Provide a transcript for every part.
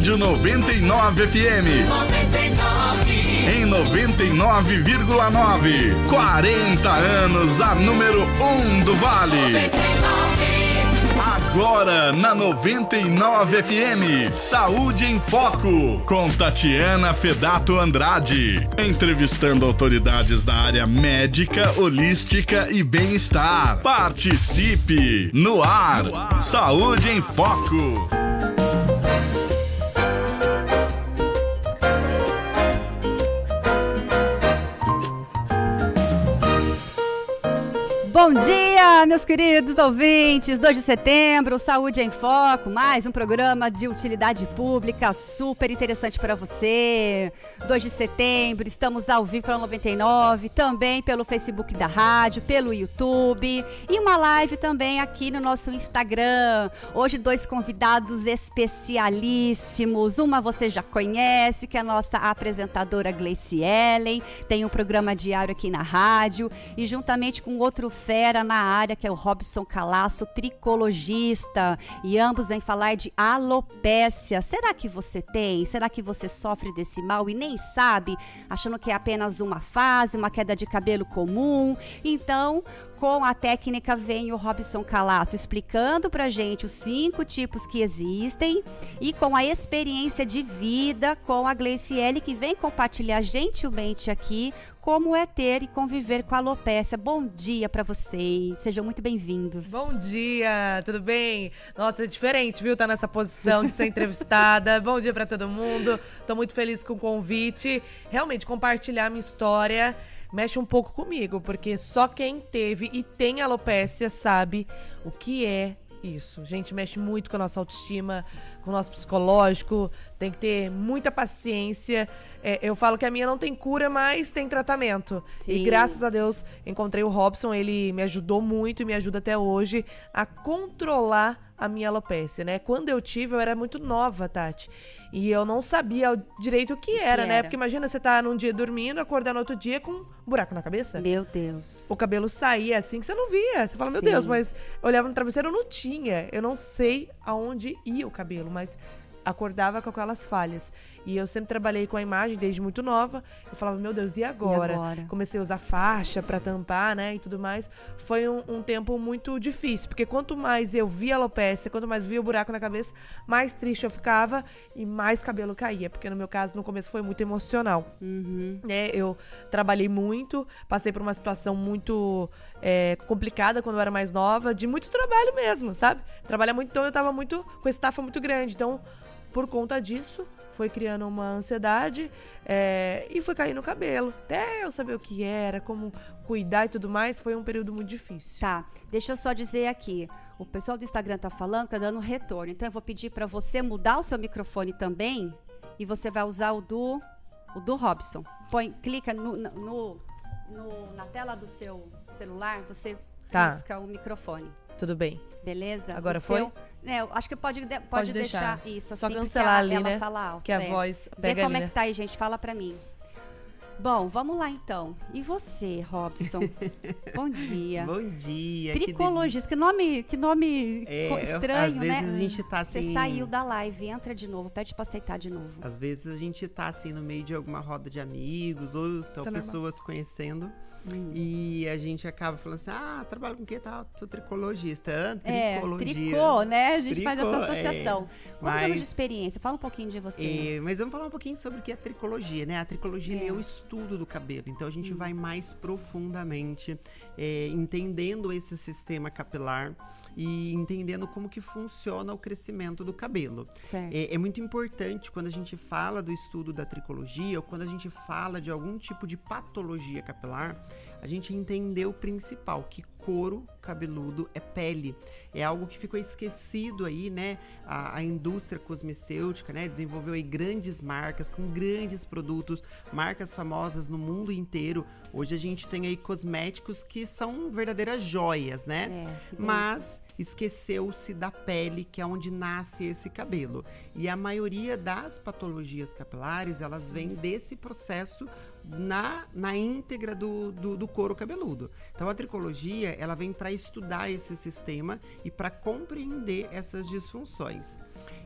Rádio 99 FM. 99. Em 99,9. 40 anos, a número 1 um do Vale. 99. Agora na 99 FM, Saúde em Foco, com Tatiana Fedato Andrade. Entrevistando autoridades da área médica, holística e bem-estar. Participe no ar. no ar. Saúde em Foco. Bom dia, meus queridos ouvintes. 2 de setembro, Saúde em Foco, mais um programa de utilidade pública super interessante para você. 2 de setembro, estamos ao vivo pela 99, também pelo Facebook da rádio, pelo YouTube e uma live também aqui no nosso Instagram. Hoje, dois convidados especialíssimos. Uma você já conhece, que é a nossa apresentadora Gleice Ellen. Tem um programa diário aqui na rádio e juntamente com outro fera na área, que é o Robson Calaço, tricologista. E ambos vêm falar de alopécia. Será que você tem? Será que você sofre desse mal e nem sabe? Achando que é apenas uma fase, uma queda de cabelo comum? Então, com a técnica vem o Robson Calaço explicando pra gente os cinco tipos que existem e com a experiência de vida com a Gleiciele que vem compartilhar gentilmente aqui como é ter e conviver com a alopécia. Bom dia para vocês, sejam muito bem-vindos. Bom dia, tudo bem? Nossa, é diferente, viu? Tá nessa posição de ser entrevistada. Bom dia para todo mundo. Tô muito feliz com o convite. Realmente compartilhar minha história mexe um pouco comigo, porque só quem teve e tem alopécia sabe o que é isso, gente, mexe muito com a nossa autoestima, com o nosso psicológico, tem que ter muita paciência. É, eu falo que a minha não tem cura, mas tem tratamento. Sim. E graças a Deus encontrei o Robson, ele me ajudou muito e me ajuda até hoje a controlar a minha alopecia, né? Quando eu tive, eu era muito nova, Tati. E eu não sabia direito o que era, que né? Era. Porque imagina você tá num dia dormindo, acordar no outro dia com um buraco na cabeça. Meu Deus. O cabelo saía assim que você não via. Você fala, meu Sim. Deus, mas eu olhava no travesseiro, não tinha. Eu não sei aonde ia o cabelo, mas acordava com aquelas falhas. E eu sempre trabalhei com a imagem desde muito nova. Eu falava, meu Deus, e agora? E agora? Comecei a usar faixa para tampar, né, e tudo mais. Foi um, um, tempo muito difícil, porque quanto mais eu via alopecia, quanto mais via o buraco na cabeça, mais triste eu ficava e mais cabelo caía. Porque no meu caso, no começo, foi muito emocional. Uhum. Né, eu trabalhei muito, passei por uma situação muito é, complicada quando eu era mais nova, de muito trabalho mesmo, sabe? Trabalhar muito, então eu tava muito com estafa muito grande. Então, por conta disso, foi criando uma ansiedade é, e foi caindo o cabelo. Até eu saber o que era, como cuidar e tudo mais, foi um período muito difícil. Tá, deixa eu só dizer aqui. O pessoal do Instagram tá falando, tá dando retorno. Então eu vou pedir para você mudar o seu microfone também e você vai usar o do o do Robson. Põe, clica no, no, no na tela do seu celular, você tá. risca o microfone. Tudo bem. Beleza? Agora o foi? Seu, é, acho que pode, pode, pode deixar. deixar. isso assim. Só cancelar ali, ela né? Fala alto, que a é. voz pega Vê como ali, é que tá aí, gente. Fala pra mim. Bom, vamos lá então. E você, Robson? Bom dia. Bom dia. Tricologista, que, que nome, que nome é, estranho, às né? vezes a gente tá assim. Você saiu da live, entra de novo, pede pra aceitar de novo. Às vezes a gente tá assim no meio de alguma roda de amigos ou então pessoas normal. conhecendo. Hum. E a gente acaba falando assim: ah, trabalho com o que tal? Sou tricologista. Ah, é, tricologia. É, tricô, né? A gente Tricô, faz essa associação. É. Quantos anos de experiência? Fala um pouquinho de você. É, mas vamos falar um pouquinho sobre o que é tricologia, né? A tricologia é, é o estudo do cabelo. Então a gente hum. vai mais profundamente é, entendendo esse sistema capilar e entendendo como que funciona o crescimento do cabelo. É, é, muito importante quando a gente fala do estudo da tricologia ou quando a gente fala de algum tipo de patologia capilar, a gente entender o principal, que couro cabeludo é pele. É algo que ficou esquecido aí, né? A, a, indústria cosmecêutica, né? Desenvolveu aí grandes marcas com grandes produtos, marcas famosas no mundo inteiro. Hoje a gente tem aí cosméticos que são verdadeiras joias, né? É, Mas esqueceu-se da pele, que é onde nasce esse cabelo. E a maioria das patologias capilares, elas vêm desse processo na, na íntegra do, do, do couro cabeludo. Então a tricologia, ela vem para estudar esse sistema e para compreender essas disfunções.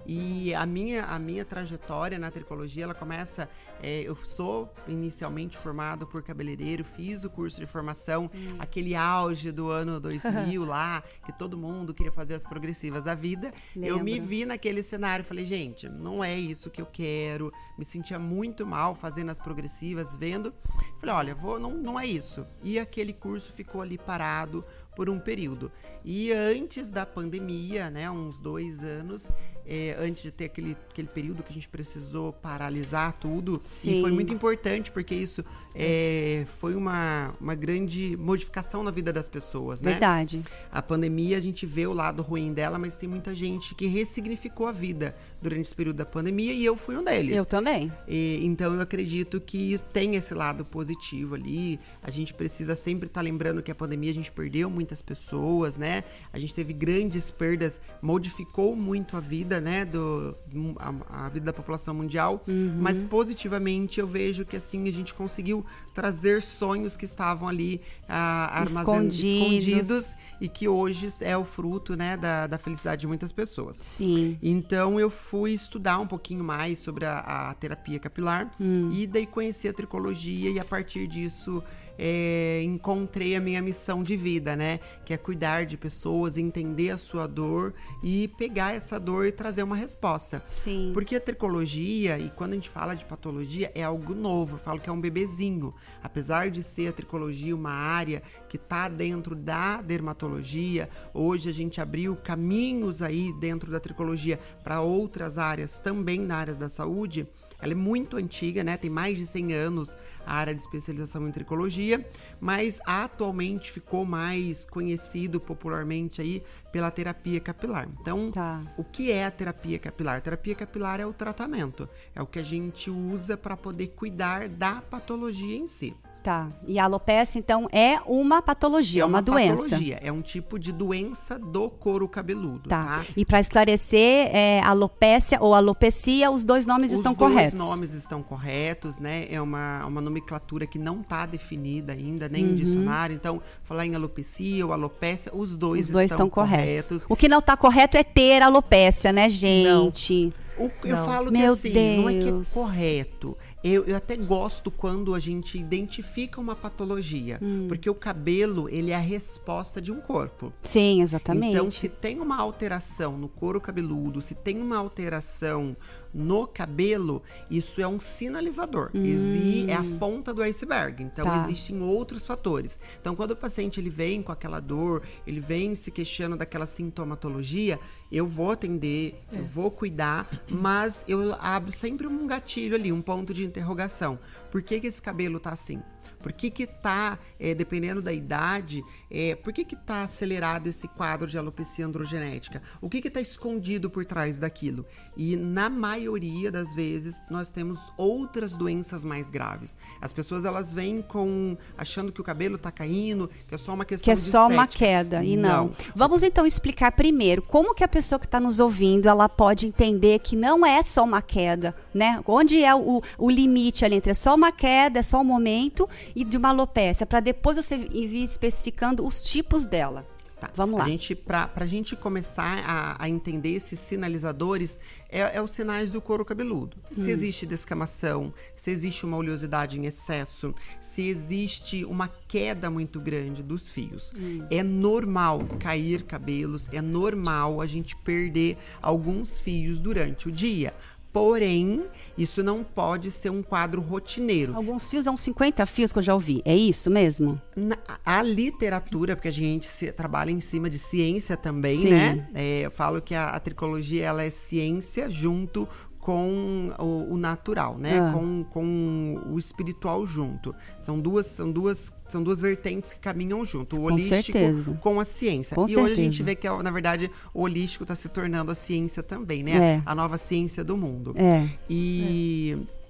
E a minha, a minha trajetória na tricologia, ela começa. É, eu sou inicialmente formado por cabeleireiro, fiz o curso de formação, hum. aquele auge do ano 2000 lá, que todo mundo queria fazer as progressivas da vida. Lembra. Eu me vi naquele cenário, falei, gente, não é isso que eu quero. Me sentia muito mal fazendo as progressivas, vendo. Falei, olha, vou, não, não é isso. E aquele curso ficou ali parado por um período. E antes da pandemia, né, uns dois anos, é, antes de ter aquele, aquele período que a gente precisou paralisar tudo. Sim. E foi muito importante, porque isso é, foi uma, uma grande modificação na vida das pessoas, né? Verdade. A pandemia, a gente vê o lado ruim dela, mas tem muita gente que ressignificou a vida durante esse período da pandemia e eu fui um deles. Eu também. E, então eu acredito que tem esse lado positivo ali. A gente precisa sempre estar tá lembrando que a pandemia a gente perdeu muitas pessoas, né? A gente teve grandes perdas, modificou muito a vida vida, né, do a, a vida da população mundial, uhum. mas positivamente eu vejo que assim a gente conseguiu trazer sonhos que estavam ali ah, escondidos. escondidos e que hoje é o fruto, né, da, da felicidade de muitas pessoas. Sim. Então eu fui estudar um pouquinho mais sobre a, a terapia capilar hum. e daí conheci a tricologia e a partir disso é, encontrei a minha missão de vida, né? Que é cuidar de pessoas, entender a sua dor e pegar essa dor e trazer uma resposta. Sim. Porque a tricologia, e quando a gente fala de patologia, é algo novo. Eu falo que é um bebezinho. Apesar de ser a tricologia uma área que está dentro da dermatologia, hoje a gente abriu caminhos aí dentro da tricologia para outras áreas também na área da saúde. Ela é muito antiga, né? Tem mais de 100 anos a área de especialização em tricologia, mas atualmente ficou mais conhecido popularmente aí pela terapia capilar. Então, tá. o que é a terapia capilar? A terapia capilar é o tratamento, é o que a gente usa para poder cuidar da patologia em si. Tá. E a alopecia, então, é uma patologia, é uma, uma doença. Patologia. É um tipo de doença do couro cabeludo. Tá. tá? E para esclarecer, é, alopecia ou alopecia, os dois nomes os estão corretos. Os dois nomes estão corretos, né? É uma, uma nomenclatura que não está definida ainda, nem uhum. em dicionário. Então, falar em alopecia ou alopecia, os dois, os dois estão, estão corretos. corretos. O que não está correto é ter alopecia, né, gente? Não. O, eu falo Meu que assim, Deus. não é que é correto. Eu, eu até gosto quando a gente identifica uma patologia, hum. porque o cabelo, ele é a resposta de um corpo. Sim, exatamente. Então, se tem uma alteração no couro cabeludo, se tem uma alteração no cabelo, isso é um sinalizador. Hum. Exi é a ponta do iceberg. Então, tá. existem outros fatores. Então, quando o paciente ele vem com aquela dor, ele vem se queixando daquela sintomatologia, eu vou atender, é. eu vou cuidar, mas eu abro sempre um gatilho ali, um ponto de interrogação. Por que, que esse cabelo tá assim? Por que que tá, é, dependendo da idade, é, por que que tá acelerado esse quadro de alopecia androgenética? O que que tá escondido por trás daquilo? E na maioria das vezes nós temos outras doenças mais graves. As pessoas elas vêm com achando que o cabelo tá caindo, que é só uma questão que é só estética. uma queda e não. não. Vamos então explicar primeiro como que a pessoa que está nos ouvindo ela pode entender que não é só uma queda, né? Onde é o, o limite ali entre é só uma queda, é só um momento e de uma alopecia, para depois você ir especificando os tipos dela. Tá. Vamos lá. A gente, pra, pra gente começar a, a entender esses sinalizadores, é, é, os sinais do couro cabeludo. Hum. Se existe descamação, se existe uma oleosidade em excesso, se existe uma queda muito grande dos fios. Hum. É normal cair cabelos, é normal a gente perder alguns fios durante o dia. Porém, isso não pode ser um quadro rotineiro. Alguns fios, são 50 fios que eu já ouvi. É isso mesmo? Na, a literatura, porque a gente se, trabalha em cima de ciência também, Sim. né? É, eu falo que a, a tricologia ela é ciência junto com o, o natural, né? Ah. Com, com o espiritual junto. São duas, são duas, são duas vertentes que caminham junto, o com holístico certeza. com a ciência. Com e certeza. hoje a gente vê que, na verdade, o holístico está se tornando a ciência também, né? É. A nova ciência do mundo. É. E. É.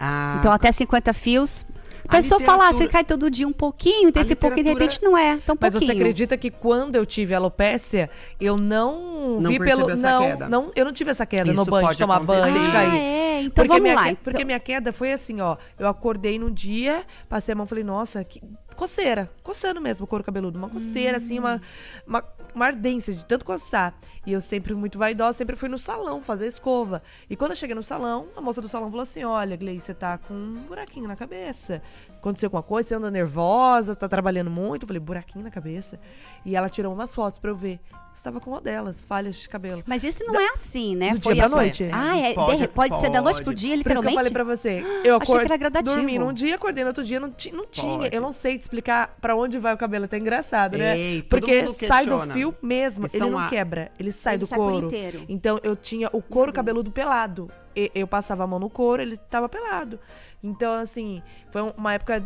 A... Então, até 50 fios a pessoa literatura... fala, ah, você cai todo dia um pouquinho, tem esse literatura... pouquinho, de repente não é tão Mas pouquinho. você acredita que quando eu tive alopécia, eu não, não vi pelo... não, queda. não, eu não tive essa queda Isso no banho, de tomar acontecer. banho, de cair. Ah, é, então porque vamos minha, lá. Porque então... minha queda foi assim, ó, eu acordei num dia, passei a mão e falei, nossa, que coceira, coçando mesmo o couro cabeludo, uma coceira hum. assim, uma, uma uma ardência de tanto coçar. E eu sempre muito vaidosa, sempre fui no salão fazer escova. E quando eu cheguei no salão, a moça do salão falou assim: Olha, Gleice, você tá com um buraquinho na cabeça. Aconteceu alguma coisa, você anda nervosa, tá trabalhando muito. Eu falei, buraquinho na cabeça. E ela tirou umas fotos pra eu ver. Estava com uma delas, falhas de cabelo. Mas isso não é assim, né? Do dia pra noite. Ah, é, Pode, de- pode, ser da noite pro pode. dia, Por isso que literalmente? eu falei pra você. Eu Achei que acordei, era gradativo. dormi num dia, acordei no outro dia, não, ti- não, ti- não tinha. Pode. Eu não sei te explicar pra onde vai o cabelo, é até engraçado, né? Ei, Porque sai do fio mesmo, E ele não a- quebra, ele sai Ele do sai couro. inteiro. Então eu tinha o couro cabeludo pelado. E- eu passava a mão no couro, ele tava pelado. Então, assim, foi um- uma época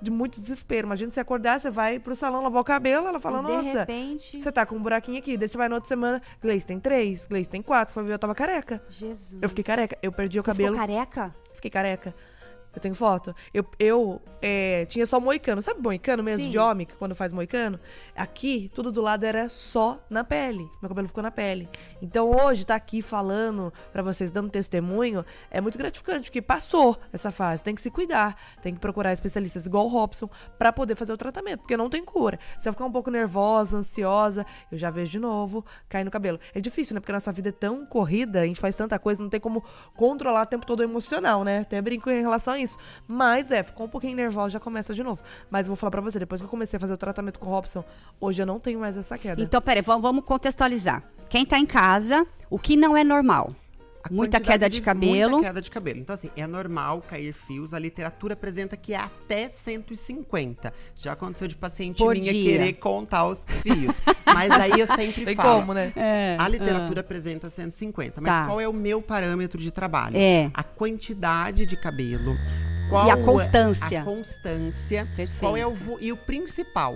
de muito desespero. Imagina você acordar, você vai pro salão lavar o cabelo, ela fala, de nossa, repente... você tá com um buraquinho aqui. Daí você vai na outra semana, Gleice tem três, Gleice tem quatro. Foi ver, eu tava careca. Jesus. Eu fiquei careca. Eu perdi o Você cabelo. Ficou careca? Fiquei careca. Eu tenho foto. Eu, eu é, tinha só moicano. Sabe moicano mesmo, Sim. de homem, que quando faz moicano? Aqui, tudo do lado era só na pele. Meu cabelo ficou na pele. Então hoje, tá aqui falando pra vocês, dando testemunho, é muito gratificante, porque passou essa fase. Tem que se cuidar. Tem que procurar especialistas igual o Robson pra poder fazer o tratamento, porque não tem cura. Se eu ficar um pouco nervosa, ansiosa, eu já vejo de novo, cair no cabelo. É difícil, né? Porque a nossa vida é tão corrida, a gente faz tanta coisa, não tem como controlar o tempo todo o emocional, né? Até brinco em relação a isso. Mas é, ficou um pouquinho nervosa, já começa de novo. Mas vou falar pra você, depois que eu comecei a fazer o tratamento com o Robson, hoje eu não tenho mais essa queda. Então, peraí, vamos contextualizar. Quem tá em casa, o que não é normal? A Muita queda de cabelo. Muita queda de cabelo. Então, assim, é normal cair fios. A literatura apresenta que é até 150. Já aconteceu de paciente Por minha dia. querer contar os fios. Mas aí eu sempre tem falo. como, né? É. A literatura apresenta 150. Mas Tá. qual é o meu parâmetro de trabalho? É. A quantidade de cabelo. Qual E a é- constância. A constância. Perfeito. Qual é o vo- e o principal,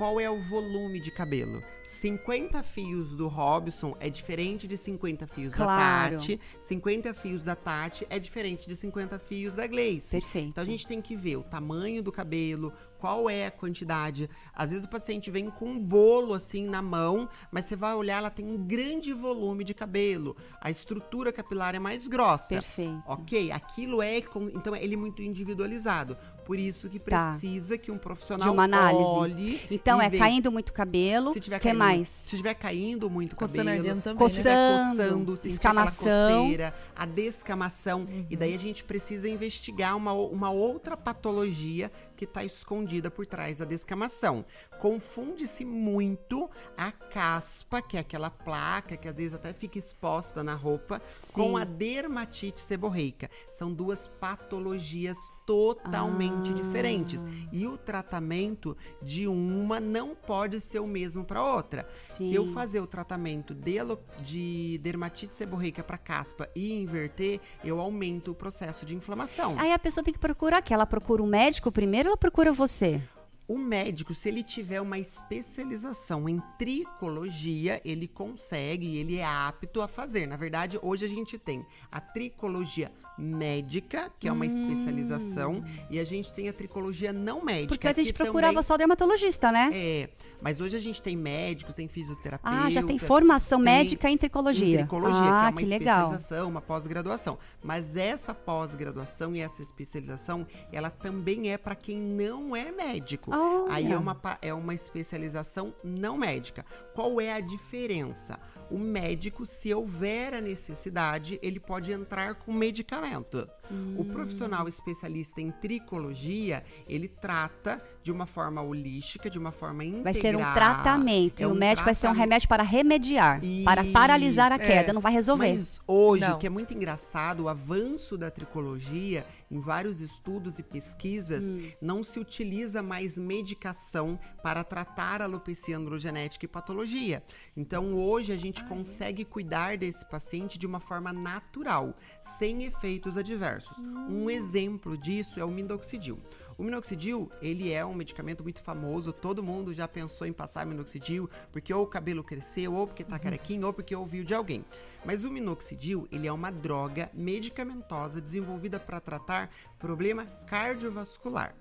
qual é o volume de cabelo? 50 fios do Robson é diferente de 50 fios Claro. da Tati. 50 fios da Tati é diferente de 50 fios da Gleice. Perfeito. Então a gente tem que ver o tamanho do cabelo, qual é a quantidade. Às vezes o paciente vem com um bolo assim na mão, mas você vai olhar, ela tem um grande volume de cabelo. A estrutura capilar é mais grossa. Perfeito. Ok, aquilo é. com- Então, ele é muito individualizado. Por isso que Tá. precisa que um profissional De uma análise. olhe. Então, e é veja. caindo muito cabelo. Se tiver que caindo, mais? Se tiver caindo muito Coçando cabelo, também, se né? tiver Coçando, coçando, escamação. coceira, a descamação. E Uhum. daí a gente precisa investigar uma, uma outra patologia que está escondida por trás da descamação. Confunde-se muito a caspa, que é aquela placa que às vezes até fica exposta na roupa, com Sim. a dermatite seborreica. São duas patologias totalmente Ah. diferentes. E o tratamento de uma não pode ser o mesmo para outra. Se eu Sim. fazer o tratamento de, de dermatite seborreica para caspa e inverter, eu aumento o processo de inflamação. Aí a pessoa tem que procurar que ela procura um médico primeiro ou ela procura você? O médico, se ele tiver uma especialização em tricologia, ele consegue, ele é apto a fazer. Na verdade, hoje a gente tem a tricologia médica, que é uma especialização, e a gente tem a tricologia não médica. Porque a gente procurava também só dermatologista, né? É, mas hoje a gente tem médicos, tem fisioterapeutas. ah, já tem formação tem médica em em tricologia. tricologia, ah, que é uma que legal. especialização, uma pós-graduação. Mas essa pós-graduação e essa especialização, ela também é para quem não é médico. Olha. Aí é uma, é uma especialização não médica. Qual é a diferença? O médico, se houver a necessidade, ele pode entrar com medicamento. O profissional especialista em tricologia, ele trata de uma forma holística, de uma forma integral. Vai ser um tratamento. É e o um médico vai ser um tratamento. remédio para remediar, para Isso, paralisar a é. queda, não vai resolver. Mas hoje, Não. o que é muito engraçado, o avanço da tricologia, em vários estudos e pesquisas, Hum. não se utiliza mais medicação para tratar alopecia androgenética e patologia. Então, hoje a gente consegue cuidar desse paciente de uma forma natural, sem efeitos adversos. Hum. Um exemplo disso é o minoxidil. O minoxidil, ele é um medicamento muito famoso, todo mundo já pensou em passar minoxidil, porque ou o cabelo cresceu, ou porque tá carequinho, ou porque ouviu de alguém. Mas o minoxidil, ele é uma droga medicamentosa desenvolvida para tratar problema cardiovascular.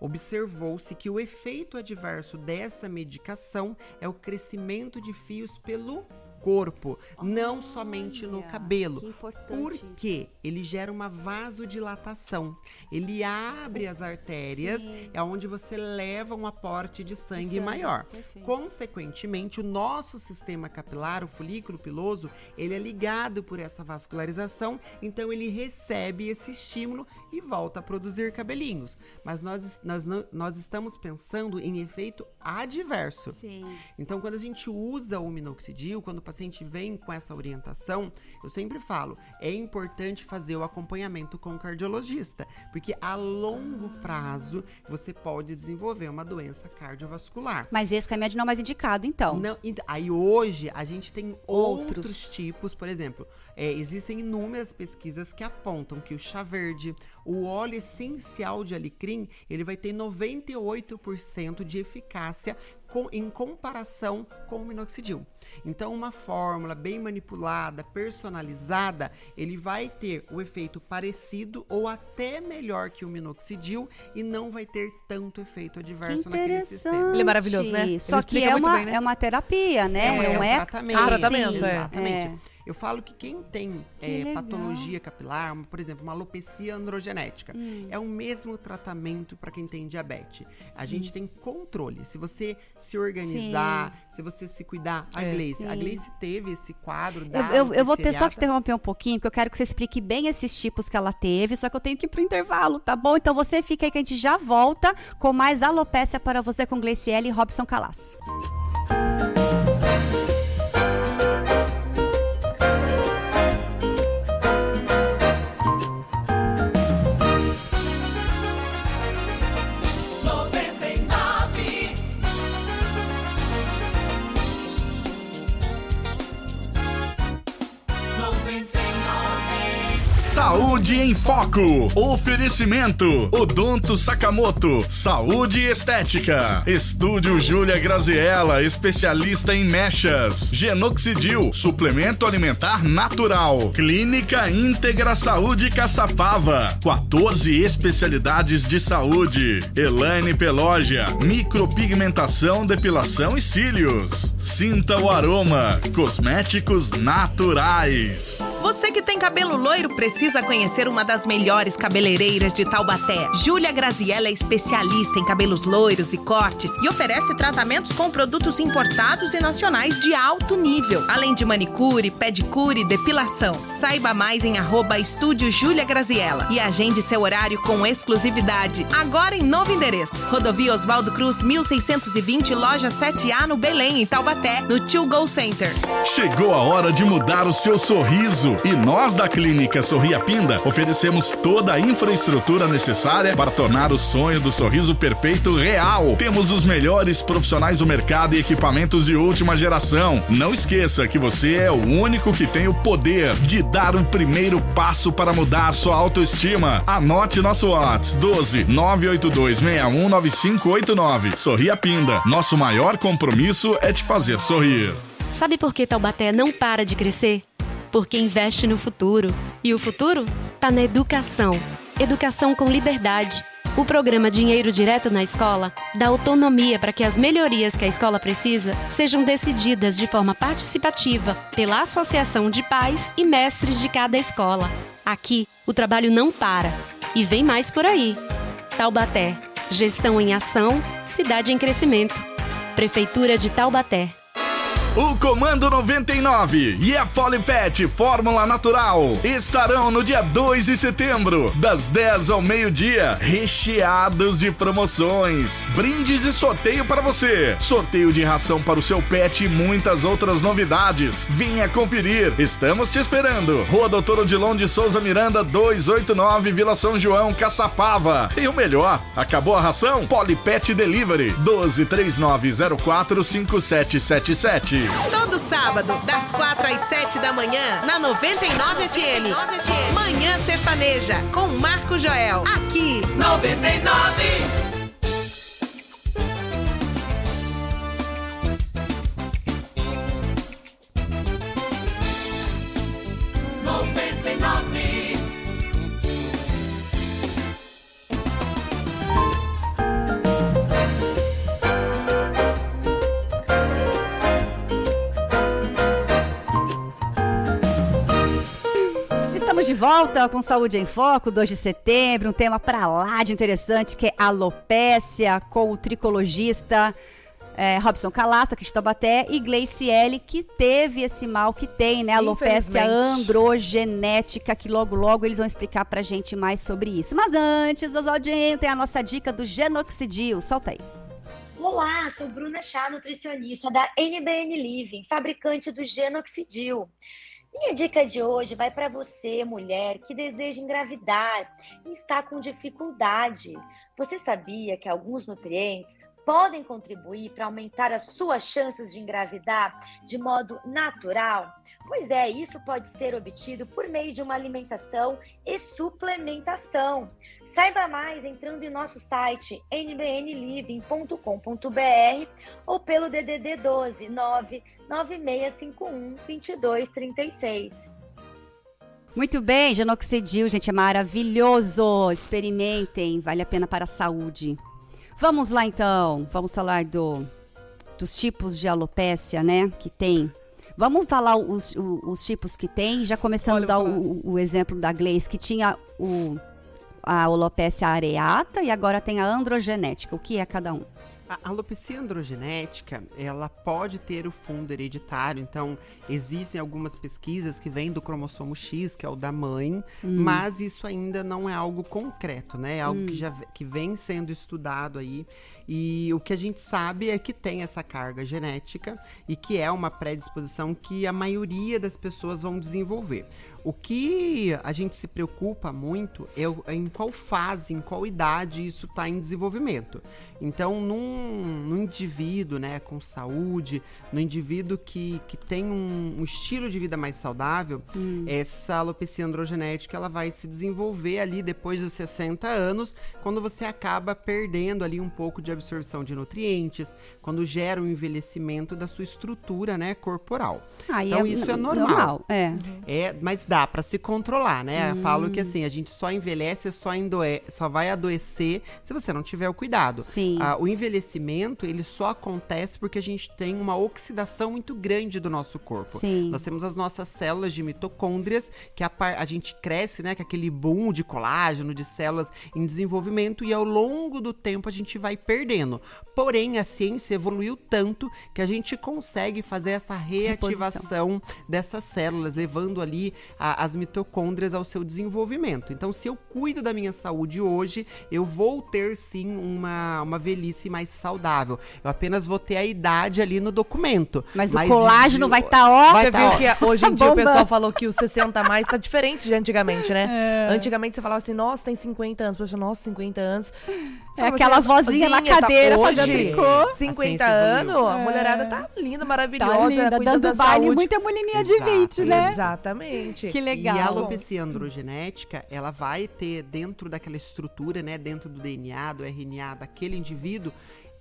Observou-se que o efeito adverso dessa medicação é o crescimento de fios pelo corpo, não somente no Olha, cabelo. Porque ele gera uma vasodilatação. Ele abre as artérias, Sim. é onde você leva um aporte de sangue, sangue, maior. perfeito. Consequentemente, o nosso sistema capilar, o folículo piloso, ele é ligado por essa vascularização, então ele recebe esse estímulo e volta a produzir cabelinhos. Mas nós, nós, nós estamos pensando em efeito adverso. Sim. Então, quando a gente usa o minoxidil, quando o paciente vem com essa orientação, eu sempre falo, é importante fazer o acompanhamento com o cardiologista, porque a longo prazo você pode desenvolver uma doença cardiovascular. Mas esse remédio não é mais indicado, então. Não, aí hoje a gente tem outros, Outros. tipos, por exemplo, é, existem inúmeras pesquisas que apontam que o chá verde, o óleo essencial de alecrim, ele vai ter 98% de eficácia com- em comparação com o minoxidil. Então, uma fórmula bem manipulada, personalizada, ele vai ter o efeito parecido ou até melhor que o minoxidil e não vai ter tanto efeito Que adverso naquele sistema. Ele é maravilhoso, né? Ele Só que explica é uma, bem, né? é uma terapia, né? É, não é é um tratamento. assim. Tratamento, é. Exatamente. Eu falo que quem tem Que é, patologia capilar, por exemplo, uma alopecia androgenética, Hum. é o mesmo tratamento para quem tem diabetes. A gente Hum. tem controle. Se você se organizar, se você se cuidar, a É. Gleice, a Sim. Gleice teve esse quadro Eu, da eu- eu vou ter só que interromper um pouquinho, porque eu quero que você explique bem esses tipos que ela teve, só que eu tenho que ir pro intervalo, tá bom? Então você fica aí que a gente já volta com mais alopécia para você com Gleiciele e Robson Calaço. Saúde em Foco. Oferecimento. Odonto Sakamoto. Saúde Estética. Estúdio Júlia Graziella, especialista em mechas. Genoxidil, suplemento alimentar natural. Clínica Íntegra Saúde Caçapava. 14 especialidades de saúde. Elaine Pelógia. Micropigmentação, depilação e cílios. Sinta o aroma. Cosméticos naturais. Você que tem cabelo loiro precisa conhecer uma das melhores cabeleireiras de Taubaté. Júlia Graziella é especialista em cabelos loiros e cortes e oferece tratamentos com produtos importados e nacionais de alto nível, além de manicure, pedicure e depilação. Saiba mais em arroba estúdio Júlia Graziella e agende seu horário com exclusividade. Agora em novo endereço. Rodovia Oswaldo Cruz, 1620, loja 7A no Belém, em Taubaté, no Tio Go Center. Chegou a hora de mudar o seu sorriso e nós da Clínica Sorria Pinda oferecemos toda a infraestrutura necessária para tornar o sonho do sorriso perfeito real. Temos os melhores profissionais do mercado e equipamentos de última geração. Não esqueça que você é o único que tem o poder de dar o primeiro passo para mudar a sua autoestima. Anote nosso WhatsApp 12 982 61 9589. Sorria Pinda. Nosso maior compromisso é te fazer sorrir. Sabe por que Taubaté não para de crescer? Porque investe no futuro. E o futuro? Tá na educação. Educação com liberdade. O programa Dinheiro Direto na Escola dá autonomia para que as melhorias que a escola precisa sejam decididas de forma participativa pela Associação de Pais e Mestres de cada escola. Aqui, o trabalho não para. E vem mais por aí. Taubaté. Gestão em ação, cidade em crescimento. Prefeitura de Taubaté. O Comando 99 e a Polipet Fórmula Natural estarão no dia 2 de setembro, das 10 ao meio-dia, recheados de promoções, brindes e sorteio para você, sorteio de ração para o seu pet e muitas outras novidades. Venha conferir, estamos te esperando. Rua Doutor Odilon de Souza Miranda 289, Vila São João, Caçapava. E o melhor, acabou a ração? Polipet Delivery 12 3904 5777. Todo sábado, das 4 às 7 da manhã, na 99 FM. Manhã Sertaneja, com Marco Joel. Aqui, 99. Volta com Saúde em Foco, 2 de setembro, um tema para lá de interessante que é alopécia, com o tricologista é, Robson Calasso, aqui de Taubaté, e Gleiciele, que teve esse mal que tem, né? Alopécia androgenética, que logo, logo eles vão explicar pra gente mais sobre isso. Mas antes, Oswaldinho, tem a nossa dica do Genoxidil. Solta aí. Olá, sou Bruna Chá, nutricionista da NBN Living, fabricante do Genoxidil. Minha dica de hoje vai para você, mulher, que deseja engravidar e está com dificuldade. Você sabia que alguns nutrientes podem contribuir para aumentar as suas chances de engravidar de modo natural? Pois é, isso pode ser obtido por meio de uma alimentação e suplementação. Saiba mais entrando em nosso site nbnliving.com.br ou pelo DDD 12 99651 2236. Muito bem, Genoxidil, gente, é maravilhoso. Experimentem, vale a pena para a saúde. Vamos lá então, vamos falar do, dos tipos de alopécia, né, que tem. Vamos falar os, os, os tipos que tem, já começando Olha, a dar o, o, exemplo da Gleice, que tinha o, a alopécia areata e agora tem a androgenética. O que é cada um? A alopecia androgenética, ela pode ter o fundo hereditário, então existem algumas pesquisas que vêm do cromossomo X, que é o da mãe, hum. mas isso ainda não é algo concreto, né? É algo hum. que já que vem sendo estudado aí. E o que a gente sabe é que tem essa carga genética e que é uma predisposição que a maioria das pessoas vão desenvolver. O que a gente se preocupa muito é em qual fase, em qual idade isso está em desenvolvimento. Então, num, num, indivíduo né, com saúde, no indivíduo que, que tem um, um estilo de vida mais saudável, hum. essa alopecia androgenética ela vai se desenvolver ali depois dos 60 anos, quando você acaba perdendo ali um pouco de absorção de nutrientes, quando gera um envelhecimento da sua estrutura né, corporal. Ah, então, é isso é normal. normal é. é. Mas dá para se controlar, né? Hum. Eu falo que assim, a gente só envelhece, só, endoe só vai adoecer se você não tiver o cuidado. Sim. Ah, o envelhecimento, ele só acontece porque a gente tem uma oxidação muito grande do nosso corpo. Sim. Nós temos as nossas células de mitocôndrias, que a, a gente cresce, né? Com aquele boom de colágeno, de células em desenvolvimento, e ao longo do tempo a gente vai perdendo. Porém, a ciência evoluiu tanto que a gente consegue fazer essa reativação Reposição. dessas células, levando ali a, as mitocôndrias ao seu desenvolvimento. Então, se eu cuido da minha saúde hoje, eu vou ter sim uma, uma velhice mais saudável. Eu apenas vou ter a idade ali no documento. Mas, mas o colágeno de, vai estar tá, ó. Você tá, viu ó. que hoje em dia o pessoal falou que os 60 a mais tá diferente de antigamente, né? É. Antigamente você falava assim, nossa, tem 50 anos. Pessoal, nossa, 50 anos. É aquela vozinha na tá cadeira tá, hoje, tricô. 50 anos, a mulherada tá linda, maravilhosa, tá linda, dando baile, saúde. muita mulherzinha de 20, né? Exatamente. Que legal. E a alopecia androgenética, ela vai ter dentro daquela estrutura, né, dentro do DNA, do RNA daquele indivíduo,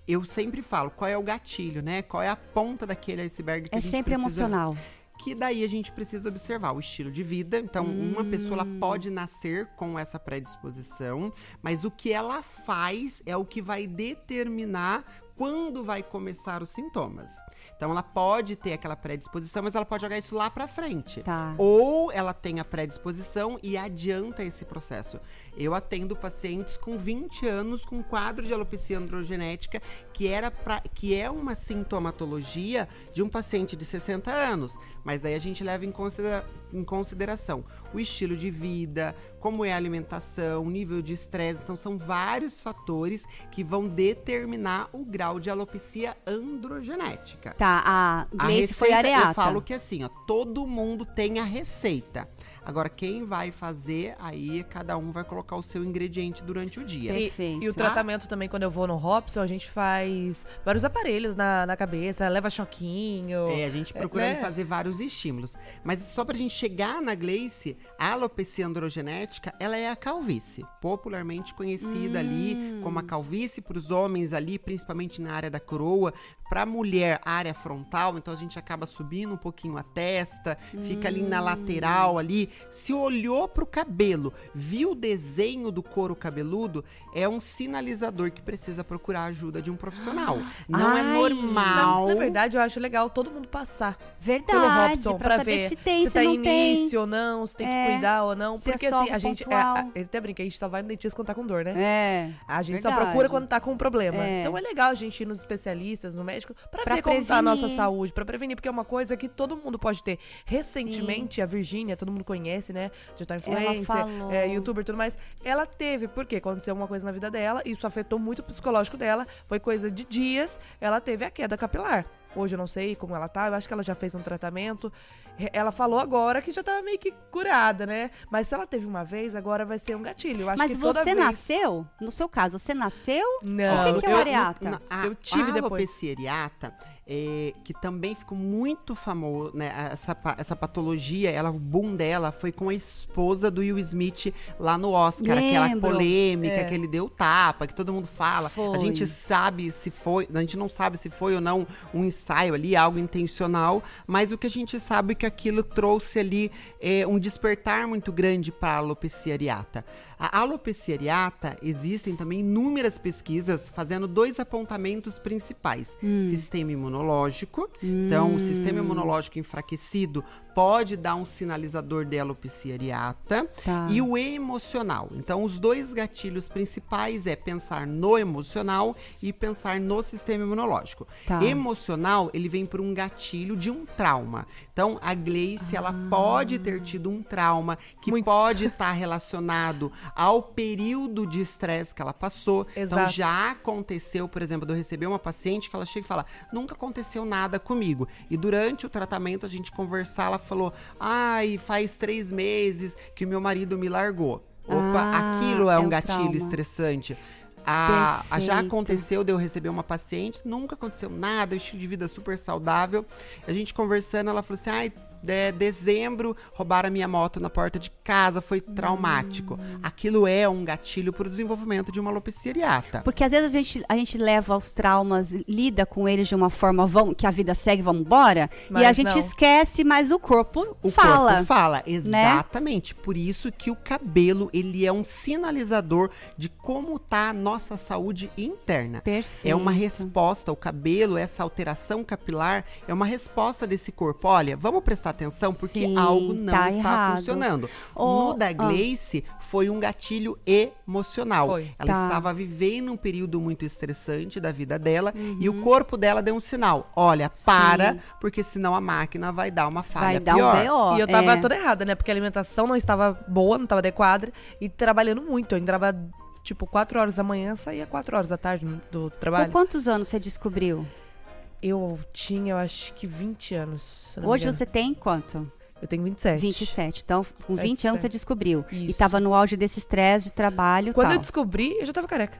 eu sempre falo, qual é o gatilho, né? Qual é a ponta daquele iceberg que é a gente sempre precisa... emocional que daí a gente precisa observar o estilo de vida. Então, hum. uma pessoa pode nascer com essa predisposição, mas o que ela faz é o que vai determinar quando vai começar os sintomas. Então ela pode ter aquela predisposição, mas ela pode jogar isso lá para frente. Tá. Ou ela tem a predisposição e adianta esse processo. Eu atendo pacientes com 20 anos com quadro de alopecia androgenética, que era pra, que é uma sintomatologia de um paciente de 60 anos, mas daí a gente leva em, considera em consideração o estilo de vida, como é a alimentação, nível de estresse. Então, são vários fatores que vão determinar o grau de alopecia androgenética. Tá, a Grace a receita, foi areata. Eu falo que assim, ó, todo mundo tem a receita. Agora, quem vai fazer, aí cada um vai colocar o seu ingrediente durante o dia. Perfeito. E, e o tá? tratamento também, quando eu vou no Robson, a gente faz vários aparelhos na, na cabeça, leva choquinho. É, a gente procura é, fazer vários estímulos. Mas só pra gente chegar na Gleice, a alopecia androgenética, ela é a calvície. Popularmente conhecida hum. ali como a calvície para os homens ali, principalmente na área da coroa, Pra mulher, área frontal, então a gente acaba subindo um pouquinho a testa, fica ali na lateral ali. Se olhou pro cabelo, viu o desenho do couro cabeludo, é um sinalizador que precisa procurar a ajuda de um profissional. Não é Ai, normal. Na, na verdade, eu acho legal todo mundo passar pelo Verdade, Robson pra, pra, saber ver se tem, se, tá não tem. início ou não, se tem É, que cuidar ou não. se é Porque só assim, a gente. é, a- ele até brinca, a gente só vai no dentista quando tá com dor, né? É. A gente só Verdade. procura quando tá com um problema. É. Então é legal a gente ir nos especialistas, no médico, pra, Pra ver como tá a nossa prevenir. saúde, pra prevenir, porque é uma coisa que todo mundo pode ter. Recentemente, a Virgínia, todo mundo conhece, né? Digital influencer, falou. é, youtuber e tudo mais. Ela teve, porque aconteceu uma coisa na vida dela, isso afetou muito o psicológico dela. Foi coisa de dias, ela teve a queda capilar. Hoje eu não sei como ela tá, eu acho que ela já fez um tratamento. Ela falou agora que já tava meio que curada, né? Mas se ela teve uma vez, agora vai ser um gatilho. Eu acho Mas que toda você vez... nasceu? No seu caso, você nasceu? Não, O que que é eu- o areata? Na- a, Eu tive a depois. areata, é, que também ficou muito famoso, né? Essa, essa patologia, ela, o boom dela foi com a esposa do Will Smith lá no Oscar. Aquela Lembro. polêmica É. que ele deu tapa, que todo mundo fala. Foi. A gente sabe se foi, a gente não sabe se foi ou não um ensaio ali, algo intencional, mas o que a gente sabe é que aquilo trouxe ali é, um despertar muito grande para a alopecia areata. A alopecia areata, existem também inúmeras pesquisas fazendo dois apontamentos principais. Hum. Sistema imunológico. Então, o sistema imunológico enfraquecido pode dar um sinalizador de alopecia areata. Tá. E o emocional. Então, os dois gatilhos principais é pensar no emocional e pensar no sistema imunológico. Tá. Emocional, ele vem por um gatilho de um trauma. Então, a Gleice, ela Ah. pode ter tido um trauma que Muitos. pode estar relacionado ao período de estresse que ela passou. Então, Exato. já aconteceu, por exemplo, de eu receber uma paciente que ela chega e fala: nunca aconteceu nada comigo. E durante o tratamento, a gente conversar, ela falou: ai, faz três meses que o meu marido me largou. Opa, Ah, aquilo é, é um gatilho trauma. estressante. A, a- já aconteceu de eu receber uma paciente, nunca aconteceu nada, estilo de vida super saudável. A gente conversando, ela falou assim: ai, é, dezembro roubaram a minha moto na porta de casa, foi traumático. Hum. Aquilo é um gatilho para o desenvolvimento de uma alopecia areata. Porque às vezes a gente, a gente leva os traumas, lida com eles de uma forma vamos, que a vida segue, vamos embora, e a Mas gente não. esquece, mas o corpo O fala. corpo fala, exatamente. Por isso que o cabelo, ele é um sinalizador de como tá a nossa saúde interna. Perfeito. É uma resposta, o cabelo, essa alteração capilar, é uma resposta desse corpo. Olha, vamos prestar atenção porque Sim, algo não tá está errado. funcionando. Ô, no da ah. Gleice, foi um gatilho emocional. Foi. Ela Tá. estava vivendo um período muito estressante da vida dela e Uhum. o corpo dela deu um sinal. Olha, para, porque senão a máquina vai dar uma falha Vai dar pior. um. E eu tava é. toda errada, né? Porque a alimentação não estava boa, não estava adequada. E trabalhando muito. Eu entrava, tipo, 4 horas da manhã, saía 4 horas da tarde do Com trabalho. quantos anos você descobriu? Eu tinha, eu acho que 20 anos. Hoje você tem quanto? Eu tenho 27. 27. Então, com 20 É anos você descobriu. E Isso. tava no auge desse estresse de trabalho e Quando tal. eu descobri, eu já tava careca.